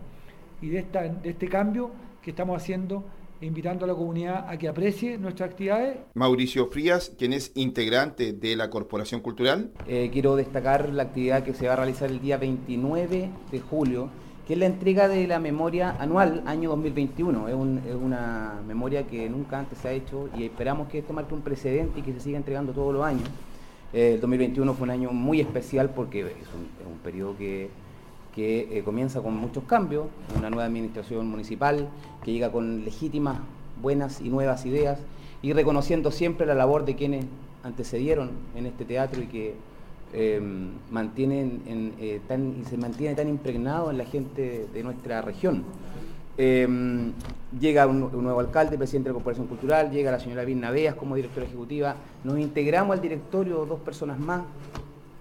y de, este cambio que estamos haciendo invitando a la comunidad a que aprecie nuestras actividades. Mauricio Frías, quien es integrante de la Corporación Cultural. Eh, quiero destacar la actividad que se va a realizar el día 29 de julio que es la entrega de la memoria anual año 2021. Es, una memoria que nunca antes se ha hecho y esperamos que esto marque un precedente y que se siga entregando todos los años. Eh, el 2021 fue un año muy especial porque es un, periodo que, que comienza con muchos cambios, una nueva administración municipal que llega con legítimas, buenas y nuevas ideas y reconociendo siempre la labor de quienes antecedieron en este teatro y que em, mantienen eh, se mantiene tan impregnado en la gente de nuestra región. Em, llega un, nuevo alcalde, presidente de la Corporación Cultural, llega la señora Virna Beas como directora ejecutiva, nos integramos al directorio dos personas más,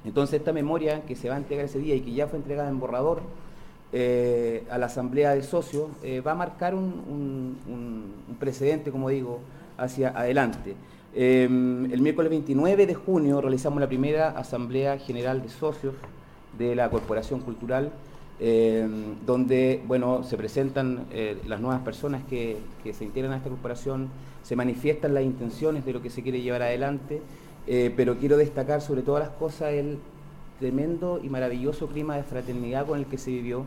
entonces esta memoria que se va a entregar ese día y que ya fue entregada en borrador eh, a la asamblea de socios, eh, va a marcar un precedente, como digo, hacia adelante. Em, el miércoles 29 de junio realizamos la primera Asamblea General de Socios de la Corporación Cultural, em, donde bueno, se presentan eh, las nuevas personas que, se integran a esta corporación, se manifiestan las intenciones de lo que se quiere llevar adelante, eh, pero quiero destacar sobre todas las cosas el tremendo y maravilloso clima de fraternidad con el que se vivió,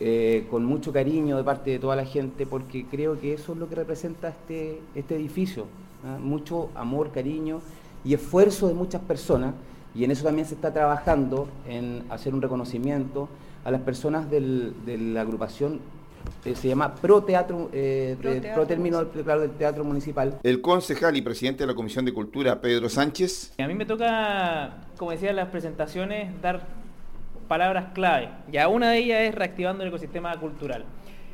eh, con mucho cariño de parte de toda la gente, porque creo que eso es lo que representa este, este edificio, ¿ah? mucho amor, cariño y esfuerzo de muchas personas, y en eso también se está trabajando, en hacer un reconocimiento a las personas de la agrupación se llama Pro Teatro, eh, Pro, Término del Teatro Municipal. El concejal y presidente de la Comisión de Cultura, Pedro Sánchez. A mí me toca, como decía en las presentaciones, dar palabras clave. Ya una de ellas es reactivando el ecosistema cultural.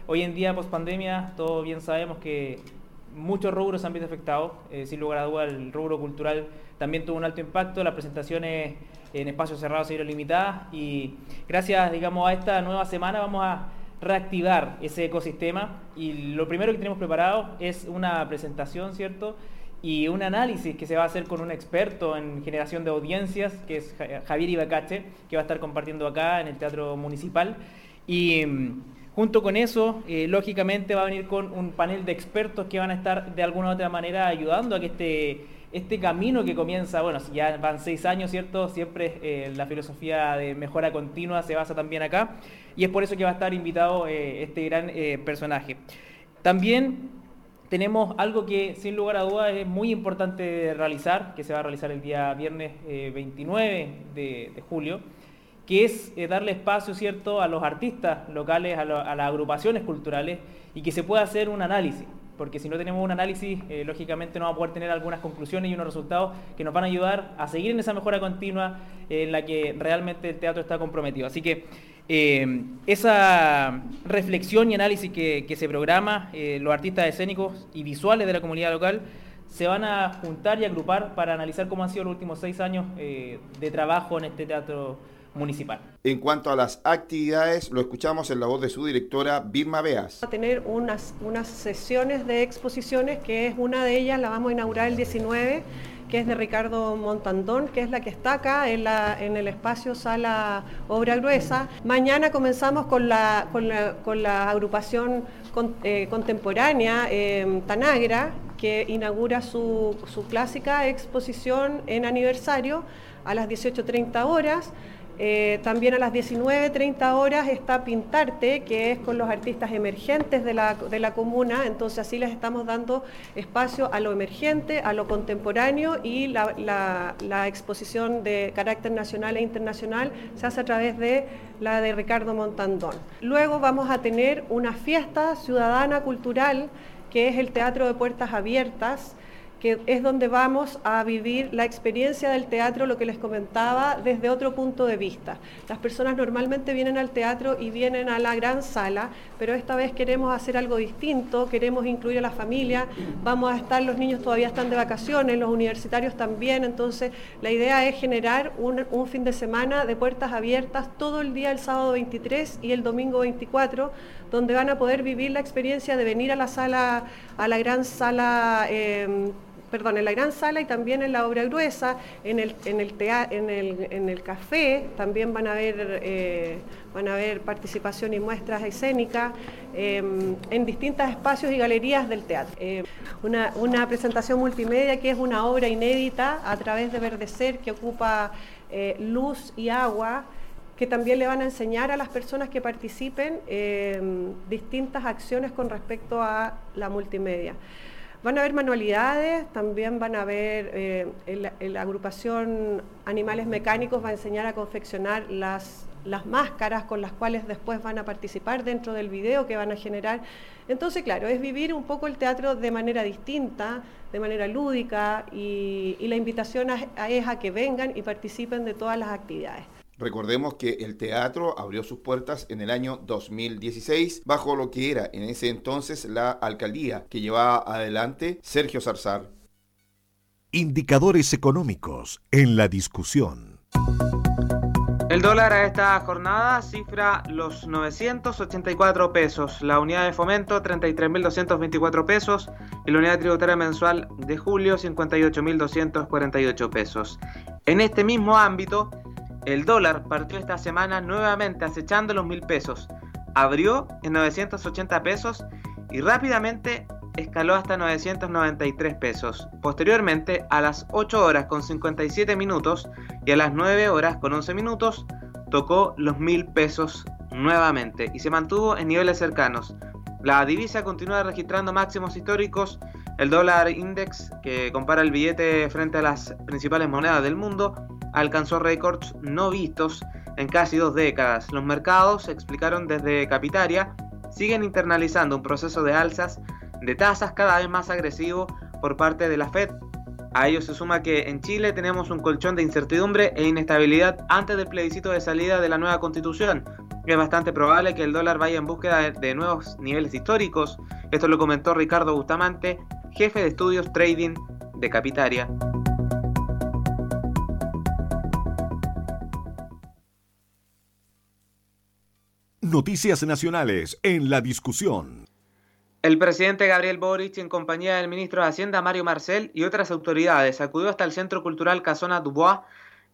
Hoy en día, post pandemia, todos bien sabemos que muchos rubros han visto afectados. Eh, sin lugar a dudas, el rubro cultural también tuvo un alto impacto. Las presentaciones en espacios cerrados se vieron limitadas y gracias, digamos, a esta nueva semana vamos a reactivar ese ecosistema y lo primero que tenemos preparado es una presentación, ¿cierto? y un análisis que se va a hacer con un experto en generación de audiencias, que es Javier Ibacache, que va a estar compartiendo acá en el Teatro Municipal. Y mm, junto con eso, eh, lógicamente va a venir con un panel de expertos que van a estar de alguna u otra manera ayudando a que este, este camino que comienza, bueno, ya van seis años, ¿cierto? Siempre eh, la filosofía de mejora continua se basa también acá. Y es por eso que va a estar invitado eh, este gran personaje. También tenemos algo que sin lugar a dudas es muy importante realizar, que se va a realizar el día viernes 29 eh, de, julio, que es eh, darle espacio cierto a los artistas locales, a, las agrupaciones culturales y que se pueda hacer un análisis, porque si no tenemos un análisis, eh, lógicamente no vamos a poder tener algunas conclusiones y unos resultados que nos van a ayudar a seguir en esa mejora continua en la que realmente el teatro está comprometido. Así que eh, esa reflexión y análisis que, se programa, eh, los artistas escénicos y visuales de la comunidad local se van a juntar y agrupar para analizar cómo han sido los últimos seis años eh, de trabajo en este teatro municipal. En cuanto a las actividades, lo escuchamos en la voz de su directora, Birma Beas. Va a tener unas, unas sesiones de exposiciones, que es una de ellas, la vamos a inaugurar el 19 que es de Ricardo Montandón, que es la que está acá en, la, en el espacio Sala Obra Gruesa. Mañana comenzamos con la, con la, agrupación eh, contemporánea eh, Tanagra, que inaugura su, su clásica exposición en aniversario a las 18.30 horas. Eh, también a las 19.30 horas está Pintarte, que es con los artistas emergentes de la, comuna, entonces así les estamos dando espacio a lo emergente, a lo contemporáneo y la, exposición de carácter nacional e internacional se hace a través de la de Ricardo Montandón. Luego vamos a tener una fiesta ciudadana cultural que es el Teatro de Puertas Abiertas, que es donde vamos a vivir la experiencia del teatro, lo que les comentaba, desde otro punto de vista. Las personas normalmente vienen al teatro y vienen a la gran sala, pero esta vez queremos hacer algo distinto, queremos incluir a la familia, vamos a estar, los niños todavía están de vacaciones, los universitarios también, entonces la idea es generar un, fin de semana de puertas abiertas todo el día el sábado 23 y el domingo 24, donde van a poder vivir la experiencia de venir a la sala, a la gran sala. Eh, perdón, en la gran sala y también en la obra gruesa, en el, en el, en el, café también van a haber, eh, van a participación y muestras escénicas em, en distintos espacios y galerías del teatro. Eh, una, una, presentación multimedia que es una obra inédita a través de Verdecer que ocupa eh, luz y agua que también le van a enseñar a las personas que participen em, distintas acciones con respecto a la multimedia. Van a haber manualidades, también van a haber, eh, la agrupación Animales Mecánicos va a enseñar a confeccionar las las máscaras con las cuales después van a participar dentro del video que van a generar. Entonces, claro, es vivir un poco el teatro de manera distinta, de manera lúdica y, la invitación es a que vengan y participen de todas las actividades. Recordemos que el teatro abrió sus puertas en el año 2016 bajo lo que era en ese entonces la alcaldía que llevaba adelante Sergio Zarzar. Indicadores económicos en la discusión. El dólar a esta jornada cifra los 984 pesos, la unidad de fomento 33.224 pesos y la unidad tributaria mensual de julio 58.248 pesos. En este mismo ámbito, el dólar partió esta semana nuevamente acechando los mil pesos, abrió en 980 pesos y rápidamente escaló hasta 993 pesos. Posteriormente, a las 8 horas con 57 minutos y a las 9 horas con 11 minutos, tocó los mil pesos nuevamente y se mantuvo en niveles cercanos. La divisa continúa registrando máximos históricos. El dólar index, que compara el billete frente a las principales monedas del mundo, alcanzó récords no vistos en casi dos décadas. Los mercados, explicaron desde Capitaria, siguen internalizando un proceso de alzas de tasas cada vez más agresivo por parte de la Fed. A ello se suma que en Chile tenemos un colchón de incertidumbre e inestabilidad antes del plebiscito de salida de la nueva constitución. Es bastante probable que el dólar vaya en búsqueda de nuevos niveles históricos. Esto lo comentó Ricardo Bustamante, jefe de estudios trading de Capitaria. Noticias Nacionales en la discusión. El presidente Gabriel Boric, en compañía del ministro de Hacienda Mario Marcel y otras autoridades, acudió hasta el Centro Cultural Casona Dubois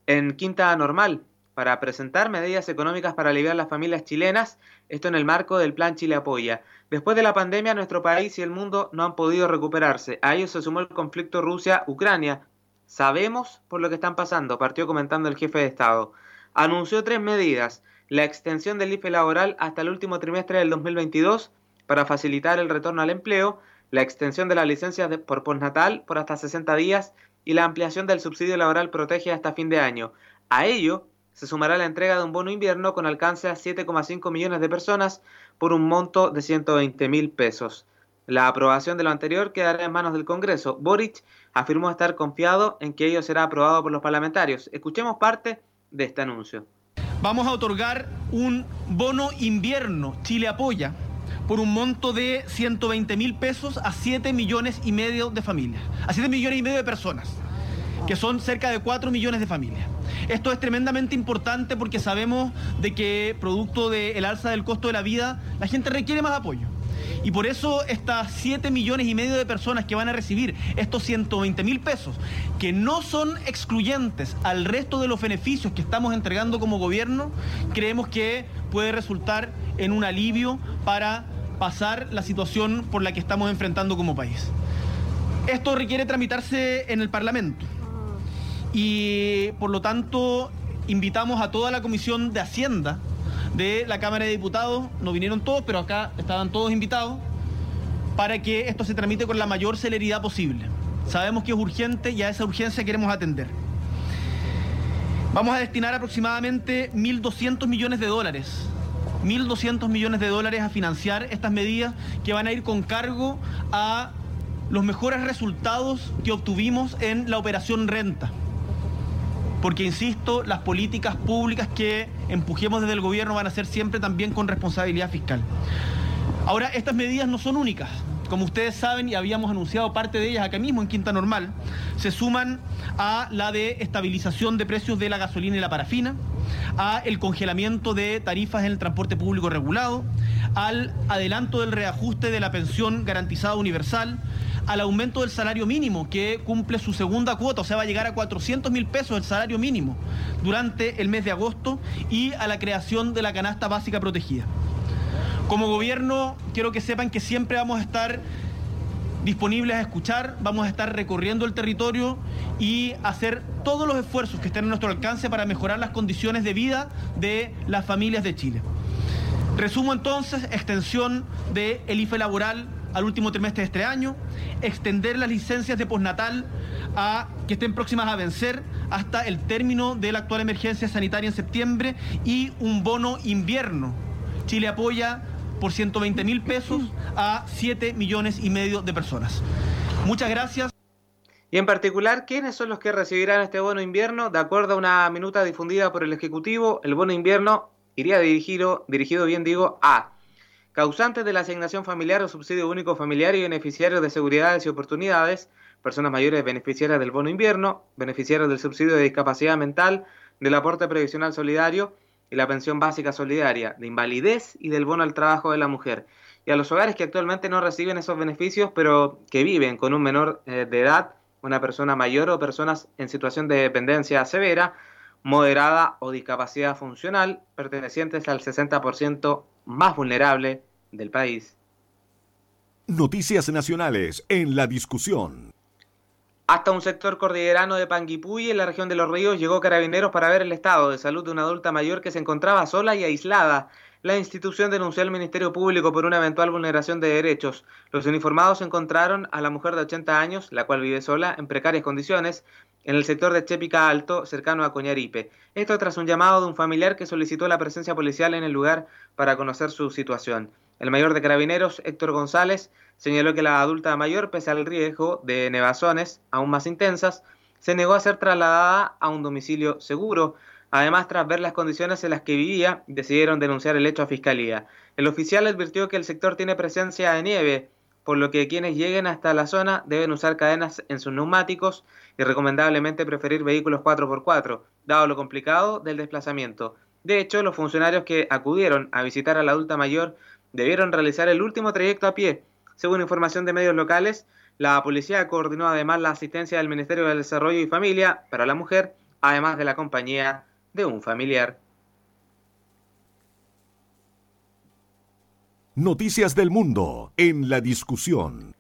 en Quinta Normal para presentar medidas económicas para aliviar las familias chilenas, esto en el marco del Plan Chile Apoya. Después de la pandemia, nuestro país y el mundo no han podido recuperarse. A ello se sumó el conflicto Rusia-Ucrania. Sabemos por lo que están pasando, partió comentando el jefe de Estado. Anunció tres medidas la extensión del IFE laboral hasta el último trimestre del 2022 para facilitar el retorno al empleo, la extensión de las licencias por postnatal por hasta 60 días y la ampliación del subsidio laboral protege hasta fin de año. A ello se sumará la entrega de un bono invierno con alcance a 7,5 millones de personas por un monto de 120 mil pesos. La aprobación de lo anterior quedará en manos del Congreso. Boric afirmó estar confiado en que ello será aprobado por los parlamentarios. Escuchemos parte de este anuncio vamos a otorgar un bono invierno Chile Apoya por un monto de 120 mil pesos a 7 millones y medio de familias, a 7 millones y medio de personas, que son cerca de 4 millones de familias. Esto es tremendamente importante porque sabemos de que producto del alza del costo de la vida, la gente requiere más apoyo. Y por eso estas 7 millones y medio de personas que van a recibir estos 120 mil pesos, que no son excluyentes al resto de los beneficios que estamos entregando como gobierno, creemos que puede resultar en un alivio para pasar la situación por la que estamos enfrentando como país. Esto requiere tramitarse en el Parlamento y por lo tanto invitamos a toda la Comisión de Hacienda de la Cámara de Diputados, no vinieron todos, pero acá estaban todos invitados, para que esto se tramite con la mayor celeridad posible. Sabemos que es urgente y a esa urgencia queremos atender. Vamos a destinar aproximadamente 1.200 millones de dólares 1.200 millones de dólares a financiar estas medidas que van a ir con cargo a los mejores resultados que obtuvimos en la operación renta porque insisto, las políticas públicas que empujemos desde el gobierno van a ser siempre también con responsabilidad fiscal. Ahora, estas medidas no son únicas. Como ustedes saben y habíamos anunciado parte de ellas acá mismo en Quinta Normal, se suman a la de estabilización de precios de la gasolina y la parafina, a el congelamiento de tarifas en el transporte público regulado, al adelanto del reajuste de la pensión garantizada universal, al aumento del salario mínimo, que cumple su segunda cuota, o sea, va a llegar a 400 mil pesos el salario mínimo durante el mes de agosto, y a la creación de la canasta básica protegida. Como gobierno, quiero que sepan que siempre vamos a estar disponibles a escuchar, vamos a estar recorriendo el territorio y hacer todos los esfuerzos que estén a nuestro alcance para mejorar las condiciones de vida de las familias de Chile. Resumo entonces, extensión del IFE laboral al último trimestre de este año, extender las licencias de postnatal a que estén próximas a vencer hasta el término de la actual emergencia sanitaria en septiembre y un bono invierno. Chile apoya por 120 mil pesos a 7 millones y medio de personas. Muchas gracias. Y en particular, ¿quiénes son los que recibirán este bono invierno? De acuerdo a una minuta difundida por el Ejecutivo, el bono invierno iría dirigido, dirigido bien digo, a causantes de la asignación familiar o subsidio único familiar y beneficiarios de seguridades y oportunidades, personas mayores beneficiarias del bono invierno, beneficiarios del subsidio de discapacidad mental, del aporte previsional solidario y la pensión básica solidaria, de invalidez y del bono al trabajo de la mujer. Y a los hogares que actualmente no reciben esos beneficios, pero que viven con un menor eh, de edad, una persona mayor o personas en situación de dependencia severa, moderada o discapacidad funcional, pertenecientes al 60% más vulnerable del país. Noticias nacionales en la discusión. Hasta un sector cordillerano de Panguipulli, en la región de Los Ríos, llegó carabineros para ver el estado de salud de una adulta mayor que se encontraba sola y aislada. La institución denunció al Ministerio Público por una eventual vulneración de derechos. Los uniformados encontraron a la mujer de 80 años, la cual vive sola, en precarias condiciones, en el sector de Chepica Alto, cercano a Coñaripe. Esto tras un llamado de un familiar que solicitó la presencia policial en el lugar para conocer su situación. El mayor de carabineros, Héctor González, señaló que la adulta mayor, pese al riesgo de nevazones aún más intensas, se negó a ser trasladada a un domicilio seguro. Además, tras ver las condiciones en las que vivía, decidieron denunciar el hecho a fiscalía. El oficial advirtió que el sector tiene presencia de nieve, por lo que quienes lleguen hasta la zona deben usar cadenas en sus neumáticos y recomendablemente preferir vehículos 4x4, dado lo complicado del desplazamiento. De hecho, los funcionarios que acudieron a visitar a la adulta mayor debieron realizar el último trayecto a pie. Según información de medios locales, la policía coordinó además la asistencia del Ministerio del Desarrollo y Familia para la mujer, además de la compañía de un familiar. Noticias del Mundo en la discusión.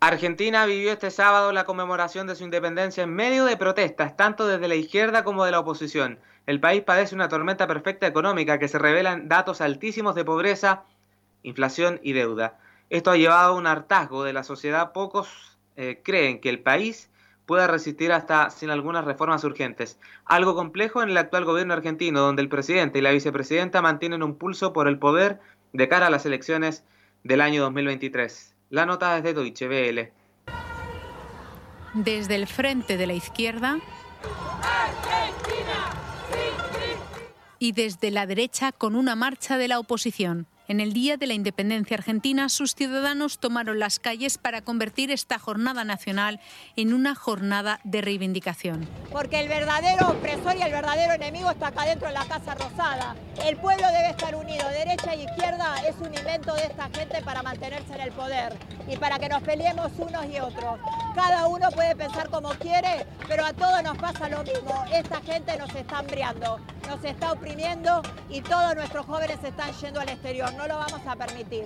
Argentina vivió este sábado la conmemoración de su independencia en medio de protestas, tanto desde la izquierda como de la oposición. El país padece una tormenta perfecta económica que se revelan datos altísimos de pobreza, inflación y deuda. Esto ha llevado a un hartazgo de la sociedad. Pocos eh, creen que el país pueda resistir hasta sin algunas reformas urgentes. Algo complejo en el actual gobierno argentino, donde el presidente y la vicepresidenta mantienen un pulso por el poder de cara a las elecciones del año 2023. La nota desde Deutsche Welle. Desde el frente de la izquierda y desde la derecha con una marcha de la oposición. En el Día de la Independencia Argentina, sus ciudadanos tomaron las calles para convertir esta jornada nacional en una jornada de reivindicación. Porque el verdadero opresor y el verdadero enemigo está acá dentro de la Casa Rosada. El pueblo debe estar unido, derecha y izquierda es un invento de esta gente para mantenerse en el poder y para que nos peleemos unos y otros. Cada uno puede pensar como quiere, pero a todos nos pasa lo mismo. Esta gente nos está hambriando, nos está oprimiendo y todos nuestros jóvenes están yendo al exterior no lo vamos a permitir.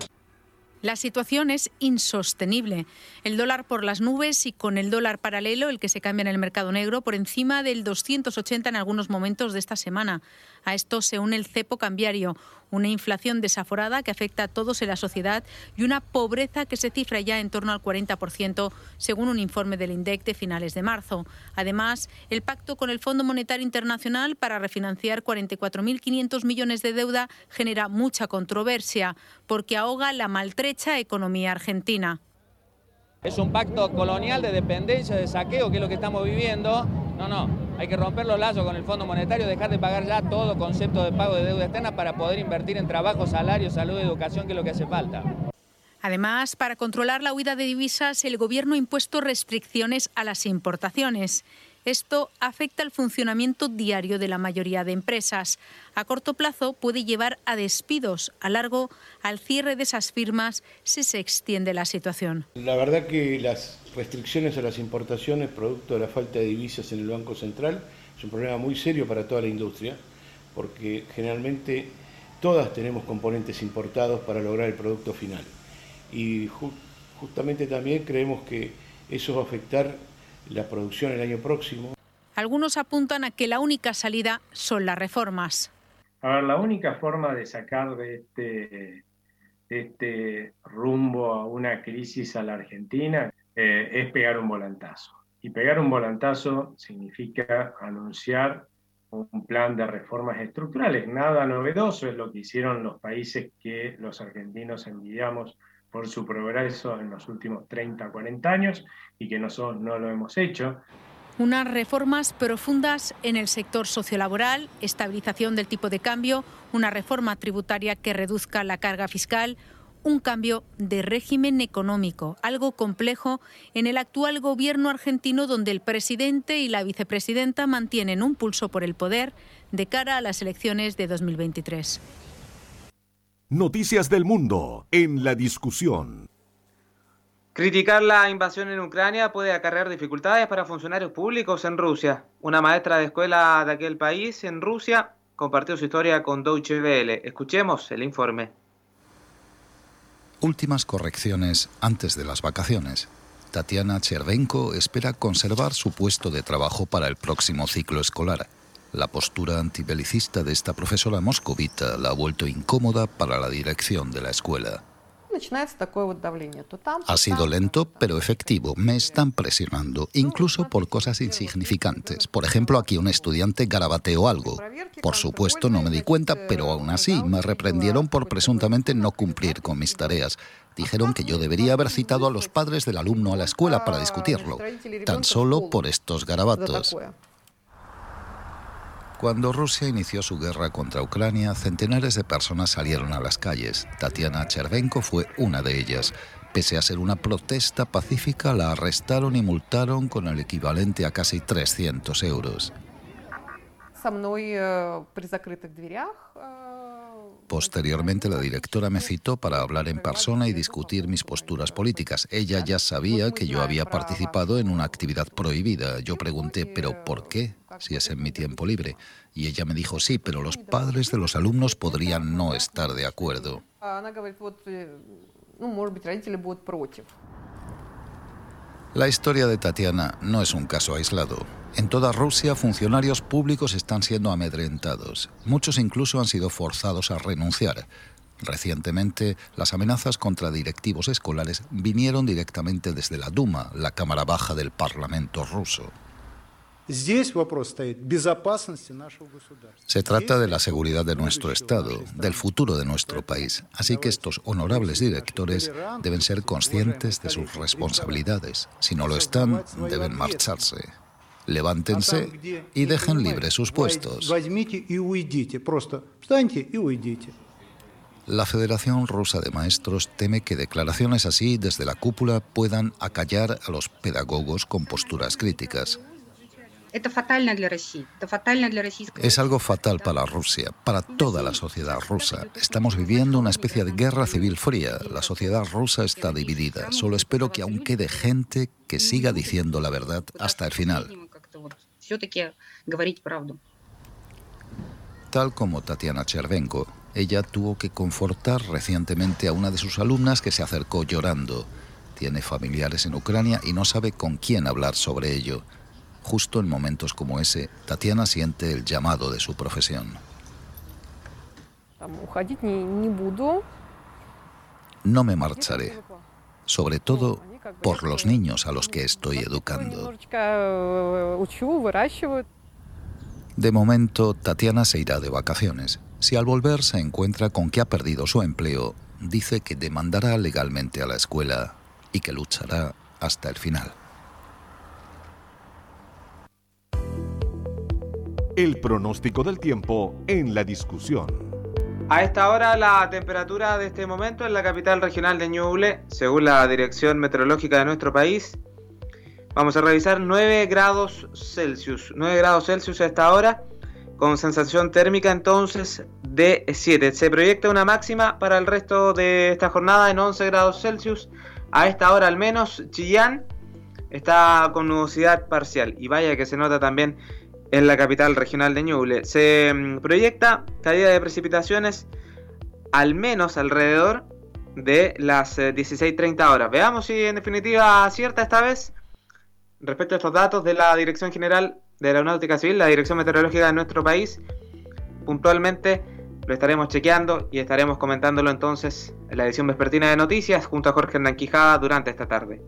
La situación es insostenible. El dólar por las nubes y con el dólar paralelo, el que se cambia en el mercado negro, por encima del 280 en algunos momentos de esta semana. A esto se une el cepo cambiario, una inflación desaforada que afecta a todos en la sociedad y una pobreza que se cifra ya en torno al 40%, según un informe del INDEC de finales de marzo. Además, el pacto con el Fondo Monetario Internacional para refinanciar 44.500 millones de deuda genera mucha controversia, porque ahoga la maltrecha economía argentina. Es un pacto colonial de dependencia, de saqueo, que es lo que estamos viviendo. No, no, hay que romper los lazos con el Fondo Monetario, dejar de pagar ya todo concepto de pago de deuda externa para poder invertir en trabajo, salario, salud, educación, que es lo que hace falta. Además, para controlar la huida de divisas, el Gobierno ha impuesto restricciones a las importaciones. Esto afecta al funcionamiento diario de la mayoría de empresas. A corto plazo puede llevar a despidos, a largo al cierre de esas firmas si se extiende la situación. La verdad que las restricciones a las importaciones producto de la falta de divisas en el Banco Central es un problema muy serio para toda la industria porque generalmente todas tenemos componentes importados para lograr el producto final. Y justamente también creemos que eso va a afectar la producción el año próximo. Algunos apuntan a que la única salida son las reformas. A ver, la única forma de sacar de este, este rumbo a una crisis a la Argentina eh, es pegar un volantazo. Y pegar un volantazo significa anunciar un plan de reformas estructurales. Nada novedoso es lo que hicieron los países que los argentinos envidiamos por su progreso en los últimos 30, 40 años y que nosotros no lo hemos hecho. Unas reformas profundas en el sector sociolaboral, estabilización del tipo de cambio, una reforma tributaria que reduzca la carga fiscal, un cambio de régimen económico, algo complejo en el actual gobierno argentino donde el presidente y la vicepresidenta mantienen un pulso por el poder de cara a las elecciones de 2023. Noticias del mundo en la discusión. Criticar la invasión en Ucrania puede acarrear dificultades para funcionarios públicos en Rusia. Una maestra de escuela de aquel país en Rusia compartió su historia con Deutsche Welle. Escuchemos el informe. Últimas correcciones antes de las vacaciones. Tatiana Chervenko espera conservar su puesto de trabajo para el próximo ciclo escolar. La postura antibelicista de esta profesora moscovita la ha vuelto incómoda para la dirección de la escuela. Ha sido lento, pero efectivo. Me están presionando, incluso por cosas insignificantes. Por ejemplo, aquí un estudiante garabateó algo. Por supuesto, no me di cuenta, pero aún así me reprendieron por presuntamente no cumplir con mis tareas. Dijeron que yo debería haber citado a los padres del alumno a la escuela para discutirlo, tan solo por estos garabatos. Cuando Rusia inició su guerra contra Ucrania, centenares de personas salieron a las calles. Tatiana Chervenko fue una de ellas. Pese a ser una protesta pacífica, la arrestaron y multaron con el equivalente a casi 300 euros. Posteriormente, la directora me citó para hablar en persona y discutir mis posturas políticas. Ella ya sabía que yo había participado en una actividad prohibida. Yo pregunté, ¿pero por qué? Si es en mi tiempo libre. Y ella me dijo, sí, pero los padres de los alumnos podrían no estar de acuerdo. La historia de Tatiana no es un caso aislado. En toda Rusia, funcionarios públicos están siendo amedrentados. Muchos incluso han sido forzados a renunciar. Recientemente, las amenazas contra directivos escolares vinieron directamente desde la Duma, la Cámara Baja del Parlamento ruso. Se trata de la seguridad de nuestro Estado, del futuro de nuestro país. Así que estos honorables directores deben ser conscientes de sus responsabilidades. Si no lo están, deben marcharse. Levántense y dejen libres sus puestos. La Federación Rusa de Maestros teme que declaraciones así desde la cúpula puedan acallar a los pedagogos con posturas críticas. Es algo fatal para Rusia, para toda la sociedad rusa. Estamos viviendo una especie de guerra civil fría. La sociedad rusa está dividida. Solo espero que aún quede gente que siga diciendo la verdad hasta el final. Tal como Tatiana Chervenko, ella tuvo que confortar recientemente a una de sus alumnas que se acercó llorando. Tiene familiares en Ucrania y no sabe con quién hablar sobre ello. Justo en momentos como ese, Tatiana siente el llamado de su profesión. No me marcharé, sobre todo por los niños a los que estoy educando. De momento, Tatiana se irá de vacaciones. Si al volver se encuentra con que ha perdido su empleo, dice que demandará legalmente a la escuela y que luchará hasta el final. El pronóstico del tiempo en la discusión. A esta hora la temperatura de este momento en la capital regional de Ñuble, según la Dirección Meteorológica de nuestro país, vamos a revisar 9 grados Celsius. 9 grados Celsius a esta hora, con sensación térmica entonces de 7. Se proyecta una máxima para el resto de esta jornada en 11 grados Celsius. A esta hora al menos Chillán está con nubosidad parcial y vaya que se nota también en la capital regional de Ñuble. Se mm, proyecta caída de precipitaciones al menos alrededor de las 16.30 eh, horas. Veamos si en definitiva acierta esta vez respecto a estos datos de la Dirección General de Aeronáutica Civil, la Dirección Meteorológica de nuestro país. Puntualmente lo estaremos chequeando y estaremos comentándolo entonces en la edición vespertina de noticias junto a Jorge Hernán Quijada durante esta tarde.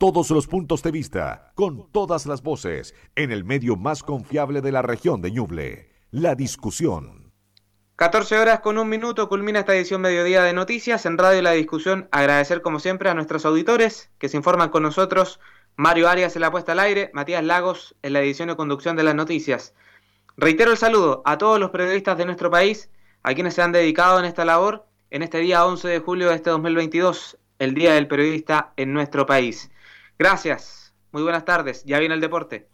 Todos los puntos de vista, con todas las voces, en el medio más confiable de la región de Ñuble, la discusión. 14 horas con un minuto culmina esta edición mediodía de noticias en Radio La Discusión. Agradecer como siempre a nuestros auditores que se informan con nosotros. Mario Arias en la puesta al aire, Matías Lagos en la edición y conducción de las noticias. Reitero el saludo a todos los periodistas de nuestro país, a quienes se han dedicado en esta labor en este día 11 de julio de este 2022, el Día del Periodista en nuestro país. Gracias, muy buenas tardes, ya viene el deporte.